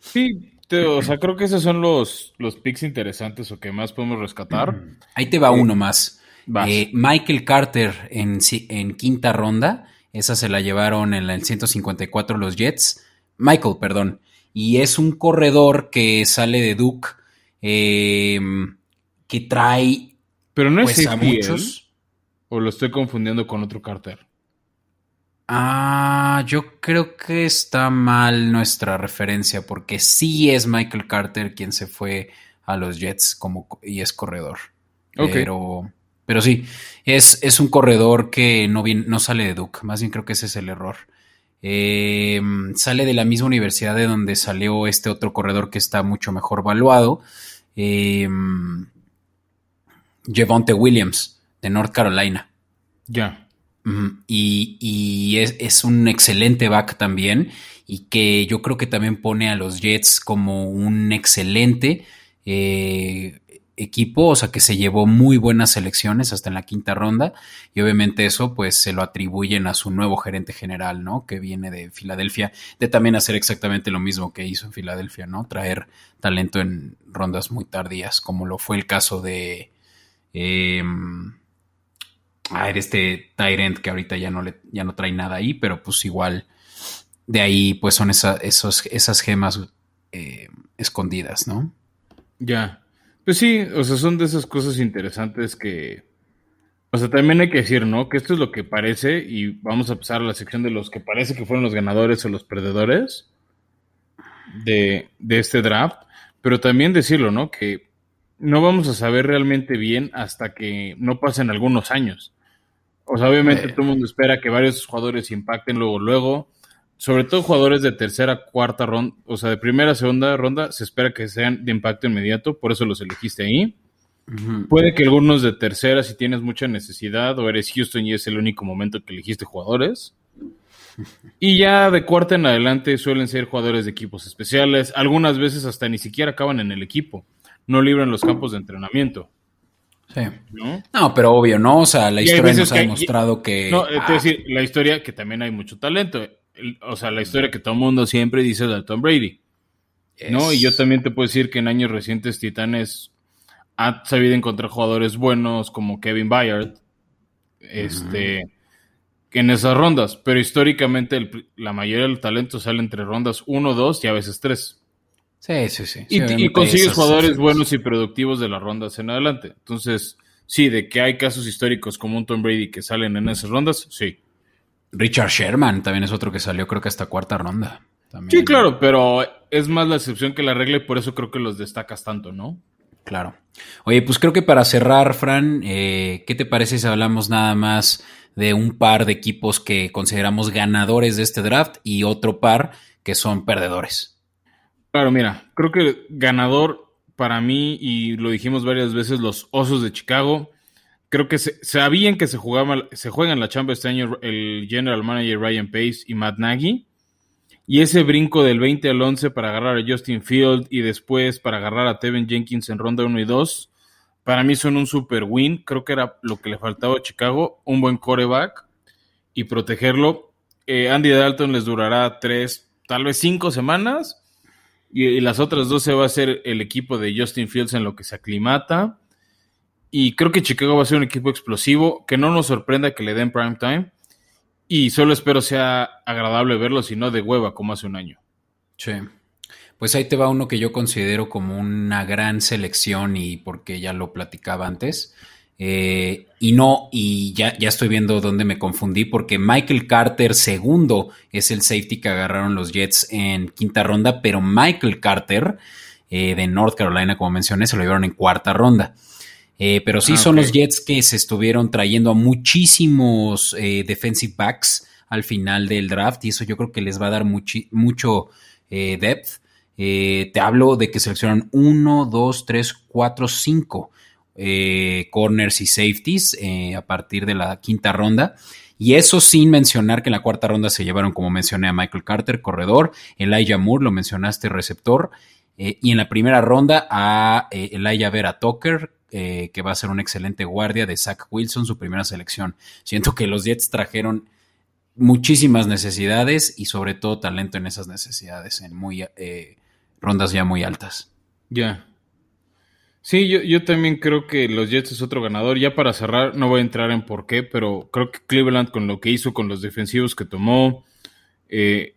Sí, te- o sea, creo que esos son los, los picks interesantes o que más podemos rescatar. Ahí te va uno más. Eh, Michael Carter en, en quinta ronda. Esa se la llevaron en el 154 los Jets. Michael, perdón. Y es un corredor que sale de Duke. eh, que trae Pero no es pues, a ¿eh? muchos. ¿O lo estoy confundiendo con otro Carter? Ah, yo creo que está mal nuestra referencia porque sí es Michael Carter quien se fue a los Jets como co- y es corredor. Pero, pero sí, es, es un corredor que no, viene- no sale de Duke, más bien creo que ese es el error. Eh, sale de la misma universidad de donde salió este otro corredor que está mucho mejor valuado. Eh, Javonte Williams, de North Carolina. Ya. Y, y es, es un excelente back también. Y que yo creo que también pone a los Jets como un excelente eh, equipo. O sea que se llevó muy buenas selecciones hasta en la quinta ronda. Y obviamente eso, pues, se lo atribuyen a su nuevo gerente general, ¿no? Que viene de Filadelfia. De también hacer exactamente lo mismo que hizo en Filadelfia, ¿no? Traer talento en rondas muy tardías, como lo fue el caso de. em, Ah, era este Tyrant que ahorita ya no le, ya no trae nada ahí, pero pues igual de ahí pues son esa- esas gemas eh, escondidas, ¿no? Ya. Pues sí, o sea, son de esas cosas interesantes que. O sea, también hay que decir, ¿no? Que esto es lo que parece, y vamos a pasar a la sección de los que parece que fueron los ganadores o los perdedores de, de este draft. Pero también decirlo, ¿no? Que no vamos a saber realmente bien hasta que no pasen algunos años. O sea, obviamente Eh. todo el mundo espera que varios jugadores impacten luego, luego. Sobre todo jugadores de tercera, cuarta ronda, o sea, de primera, segunda ronda, se espera que sean de impacto inmediato, por eso los elegiste ahí. Puede que algunos de tercera, si tienes mucha necesidad, o eres Houston y es el único momento que elegiste jugadores. Y ya de cuarta en adelante suelen ser jugadores de equipos especiales. Algunas veces hasta ni siquiera acaban en el equipo. No libran los campos de entrenamiento. Sí. ¿no? pero obvio, ¿no? O sea, la historia nos ha demostrado que. No, es ah. decir, la historia que también hay mucho talento. O sea, la historia que todo el mundo siempre dice de Tom Brady. ¿No? Y yo también te puedo decir que en años recientes Titanes ha sabido encontrar jugadores buenos como Kevin Bayard. Este. En esas rondas. Pero históricamente la mayoría del talento sale entre rondas 1, 2 y a veces 3. Sí, sí, sí. y, consigues jugadores buenos y productivos de las rondas en adelante. Entonces, sí, de que hay casos históricos como un Tom Brady que salen en esas rondas, sí. Richard Sherman también es otro que salió, creo que hasta cuarta ronda. Sí, claro, pero es más la excepción que la regla y por eso creo que los destacas tanto, ¿no? Claro. Oye, pues creo que para cerrar, Fran, eh, ¿qué te parece si hablamos nada más de un par de equipos que consideramos ganadores de este draft y otro par que son perdedores? Claro, mira, creo que ganador para mí, y lo dijimos varias veces, los Osos de Chicago. Creo que se, sabían que se jugaba, se juegan la chamba este año el general manager Ryan Pace y Matt Nagy. Y ese brinco del 20 al 11 para agarrar a Justin Field y después para agarrar a Tevin Jenkins en ronda 1 y 2, para mí son un super win. Creo que era lo que le faltaba a Chicago, un buen coreback y protegerlo. Eh, Andy Dalton les durará tres, tal vez cinco semanas y, las otras dos se va a ser el equipo de Justin Fields en lo que se aclimata. Y creo que Chicago va a ser un equipo explosivo, que no nos sorprenda que le den prime time. Y solo espero sea agradable verlo, si no de hueva, como hace un año. Sí. Pues ahí te va uno que yo considero como una gran selección y porque ya lo platicaba antes. Eh, y no, y ya, ya estoy viendo dónde me confundí, porque Michael Carter segundo es el safety que agarraron los Jets en quinta ronda, pero Michael Carter eh, de North Carolina, como mencioné, se lo llevaron en cuarta ronda. Eh, pero sí ah, son los Jets que se estuvieron trayendo a muchísimos defensive backs al final del draft y eso yo creo que les va a dar mucho depth. te hablo de que seleccionaron 1, 2, 3, 4, 5 eh, corners y safeties eh, a partir de la quinta ronda. Y eso sin mencionar que en la cuarta ronda se llevaron, como mencioné, a Michael Carter, corredor, Elijah Moore, lo mencionaste, receptor, eh, y en la primera ronda a Elijah Vera Tucker, que va a ser un excelente guardia de Zach Wilson, su primera selección. Siento que los Jets trajeron muchísimas necesidades y sobre todo talento en esas necesidades, en muy rondas ya muy altas. Ya. Sí, yo, yo también creo que los Jets es otro ganador. Ya para cerrar, no voy a entrar en por qué, pero creo que Cleveland con lo que hizo con los defensivos que tomó, eh,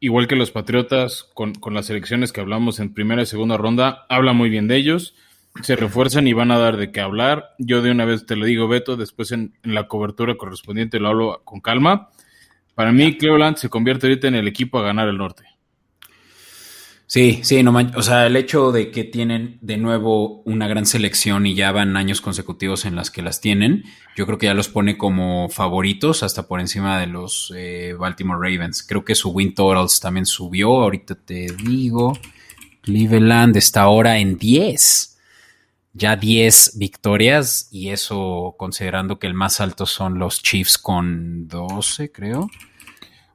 igual que los Patriotas con, las elecciones que hablamos en primera y segunda ronda, habla muy bien de ellos. Se refuerzan y van a dar de qué hablar. Yo de una vez te lo digo, Beto, después en, en la cobertura correspondiente lo hablo con calma. Para mí, Cleveland se convierte ahorita en el equipo a ganar el norte. Sí, sí, no o sea, el hecho de que tienen de nuevo una gran selección y ya van años consecutivos en las que las tienen, yo creo que ya los pone como favoritos hasta por encima de los eh, Baltimore Ravens. Creo que su win totals también subió, ahorita te digo, Cleveland está ahora en 10, ya 10 victorias y eso considerando que el más alto son los Chiefs con 12, creo.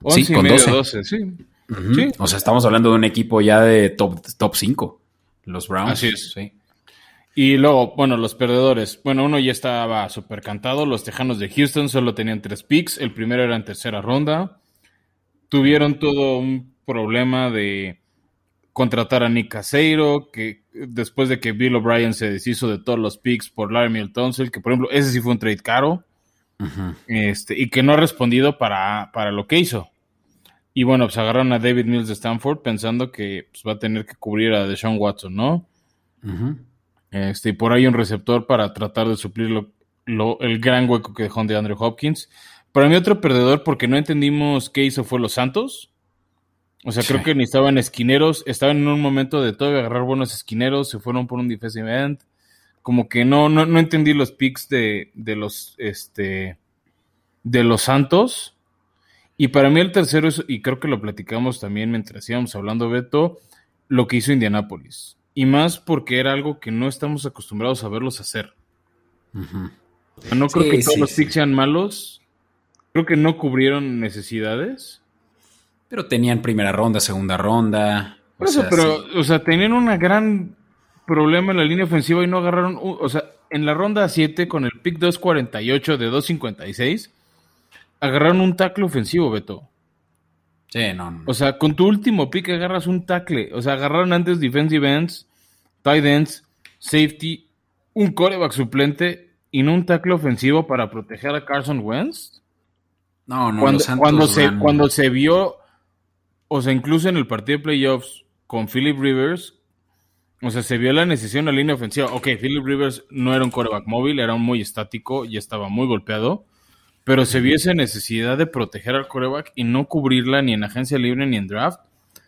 sí, con 12. sí. O sea, estamos hablando de un equipo ya de top, top 5, los Browns. Así es. Sí. Y luego, bueno, los perdedores. Bueno, uno ya estaba súper cantado. Los Tejanos de Houston solo tenían tres picks. El primero era en tercera ronda. Tuvieron todo un problema de contratar a Nick Caseiro, que después de que Bill O'Brien se deshizo de todos los picks por Larry Tunsil, que por ejemplo, ese sí fue un trade caro. este, y que no ha respondido para, para lo que hizo. Y bueno, pues agarraron a David Mills de Stanford pensando que pues, va a tener que cubrir a Deshaun Watson, ¿no? este, y por ahí un receptor para tratar de suplir lo, el gran hueco que dejó de Andrew Hopkins. Para mí otro perdedor porque no entendimos qué hizo fue los Santos. O sea, creo que ni estaban esquineros, estaban en un momento de todavía agarrar buenos esquineros, se fueron por un defensive end. Como que no, no, no entendí los picks de, de los este de los Santos. Y para mí el tercero es, y creo que lo platicamos también mientras íbamos hablando, Beto, lo que hizo Indianápolis. Y más porque era algo que no estamos acostumbrados a verlos hacer. No creo que todos los picks sean malos. Creo que no cubrieron necesidades. Pero tenían primera ronda, segunda ronda. Por eso, pero, o sea, tenían un gran problema en la línea ofensiva y no agarraron. O sea, en la ronda 7 con el pick 248 de 256 agarraron un tackle ofensivo, Beto. Sí, no, no. O sea, con tu último pick agarras un tackle. O sea, agarraron antes defensive ends, tight ends, safety, un coreback suplente y no un tackle ofensivo para proteger a Carson Wentz. No, no, cuando, cuando se, van- cuando se vio, o sea, incluso en el partido de playoffs con Philip Rivers, o sea, se vio la necesidad en la línea ofensiva. Ok, Philip Rivers no era un coreback móvil, era un muy estático y estaba muy golpeado, pero se vio esa necesidad de proteger al coreback y no cubrirla ni en agencia libre ni en draft.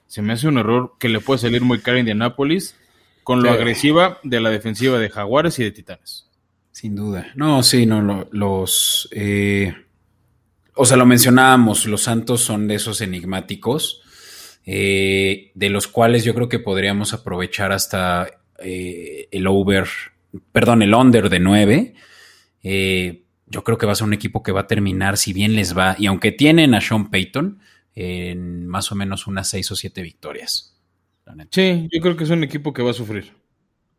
Se me hace un error que le puede salir muy caro a Indianapolis con lo Sí. agresiva de la defensiva de Jaguares y de Titanes. Sin duda. No, sí, no, lo- los... eh, o sea, lo mencionábamos, los Santos son de esos enigmáticos, eh, de los cuales yo creo que podríamos aprovechar hasta eh, el over, perdón, el under de 9. Yo creo que va a ser un equipo que va a terminar, si bien les va, y aunque tienen a Sean Payton, en más o menos unas 6 o 7 victorias. Sí, yo creo que es un equipo que va a sufrir.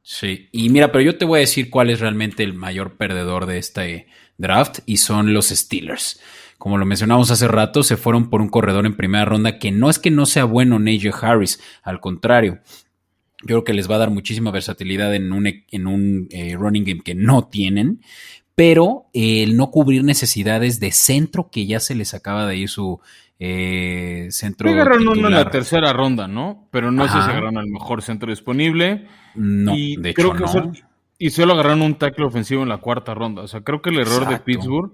Sí, y mira, pero yo te voy a decir cuál es realmente el mayor perdedor de este draft y son los Steelers. Como lo mencionamos hace rato, se fueron por un corredor en primera ronda que no es que no sea bueno Najee Harris, al contrario. Yo creo que les va a dar muchísima versatilidad en un, e- en un eh, running game que no tienen, pero el no cubrir necesidades de centro que ya se les acaba de ir su eh, centro. agarraron uno en la tercera ronda, ¿no? Pero no sé si Ajá. agarraron al mejor centro disponible. No, y de creo hecho que no. solo- y solo agarraron un tackle ofensivo en la cuarta ronda. O sea, creo que el error de. Pittsburgh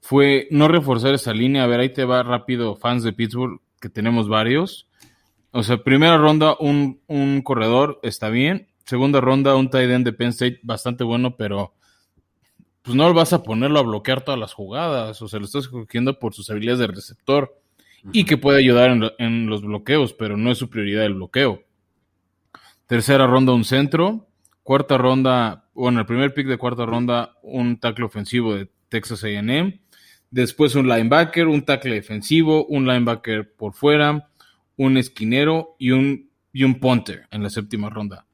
fue no reforzar esa línea. A ver, ahí te va rápido, fans de Pittsburgh, que tenemos varios. O sea, primera ronda, un, un corredor, está bien. Segunda ronda, un tight end de Penn State, bastante bueno, pero pues no vas a ponerlo a bloquear todas las jugadas. O sea, lo estás escogiendo por sus habilidades de receptor y que puede ayudar en, lo- en los bloqueos, pero no es su prioridad el bloqueo. Tercera ronda, un centro. Cuarta ronda, bueno, el primer pick de cuarta ronda, un tackle ofensivo de Texas AM. Después un linebacker, un tackle defensivo, un linebacker por fuera, un esquinero y un, y un punter en la séptima ronda.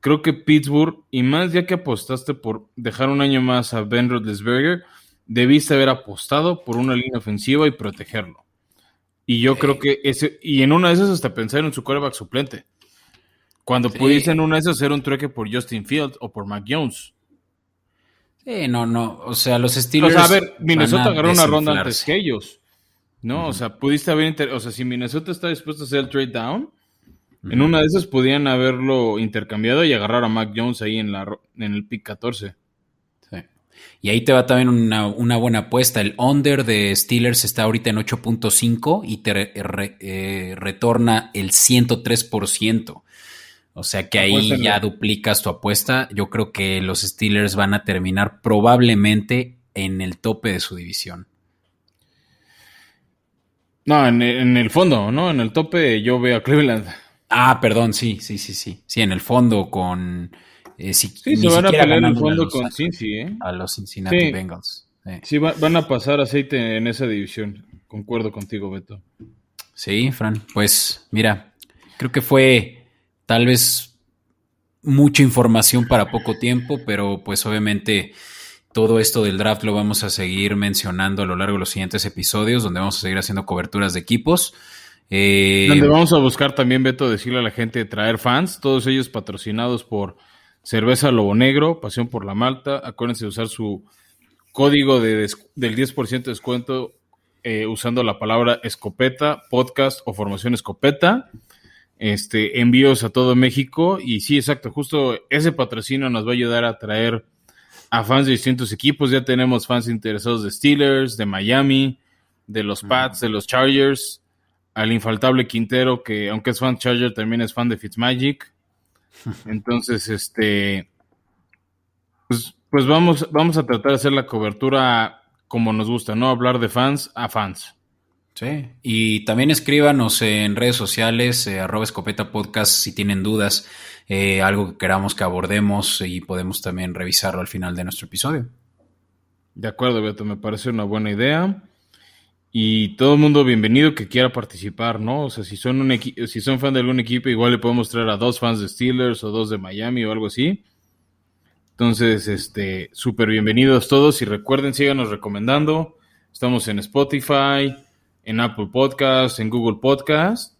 Creo que Pittsburgh, y más ya que apostaste por dejar un año más a Ben Roethlisberger, debiste haber apostado por una línea ofensiva y protegerlo. Y yo creo que ese, y en una de esas hasta pensar en su quarterback suplente. Cuando Sí. pudiste en una de esas hacer un trueque por Justin Fields o por Mac Jones. Sí, no, no. O sea, los O Steelers. sea, a ver, Minnesota a agarró una ronda antes que ellos. ¿No? O sea, pudiste haber. O sea, si Minnesota está dispuesto a hacer el trade down, en una de esas podían haberlo intercambiado y agarrar a Mac Jones ahí en, la, en el pick 14. Sí. Y ahí te va también una, una buena apuesta. El under de Steelers está ahorita en 8.5 y te re- re- eh, retorna el 103%. O sea que ahí ya duplicas tu apuesta. Yo creo que los Steelers van a terminar probablemente en el tope de su división. No, en, en el fondo, ¿no? En el tope yo veo a Cleveland. Ah, perdón, sí, sí, sí, sí. Sí, en el fondo con... eh, si- Sí, se van a pelear en el fondo los- con Cincy, ¿eh? a los Cincinnati Sí. Bengals. Sí. Sí, va- van a pasar aceite en esa división. Concuerdo contigo, Beto. Sí, Fran, pues mira, creo que fue tal vez mucha información para poco tiempo, pero pues obviamente todo esto del draft lo vamos a seguir mencionando a lo largo de los siguientes episodios, donde vamos a seguir haciendo coberturas de equipos. Eh, Donde vamos a buscar también, Beto, decirle a la gente traer fans, todos ellos patrocinados por Cerveza Lobo Negro, Pasión por la Malta. Acuérdense de usar su código de del 10% de descuento eh, usando la palabra escopeta, podcast o formación escopeta. Este, envíos a todo México. Y sí, exacto, justo ese patrocinio nos va a ayudar a traer a fans de distintos equipos. Ya tenemos fans interesados de Steelers, de Miami, de los Pats, de los Chargers, al infaltable Quintero, que aunque es fan Charger, también es fan de Fitzmagic. Entonces, este, pues, pues vamos, vamos a tratar de hacer la cobertura como nos gusta, ¿no? Hablar de fans a fans. Sí, y también escríbanos en redes sociales, eh, arroba escopeta podcast, si tienen dudas, eh, algo que queramos que abordemos y podemos también revisarlo al final de nuestro episodio. De acuerdo, Beto, me parece una buena idea. Y todo el mundo bienvenido que quiera participar, ¿no? O sea, si son un si son fan de algún equipo, igual le podemos traer a dos fans de Steelers o dos de Miami o algo así. Entonces, este, súper bienvenidos todos y recuerden, síganos recomendando. Estamos en Spotify, en Apple Podcast, en Google Podcast.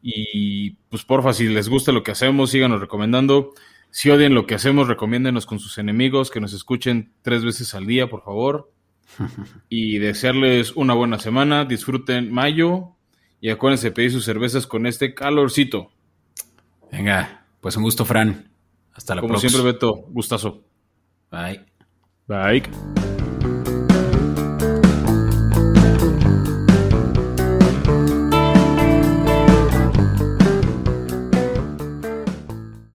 Y pues porfa, si les gusta lo que hacemos, síganos recomendando. Si odian lo que hacemos, recomiéndenos con sus enemigos, que nos escuchen tres veces al día, por favor. y desearles una buena semana, disfruten mayo y acuérdense de pedir sus cervezas con este calorcito. Venga, pues un gusto, Fran. Hasta la Como próxima. siempre, Beto, gustazo. Bye. Bye.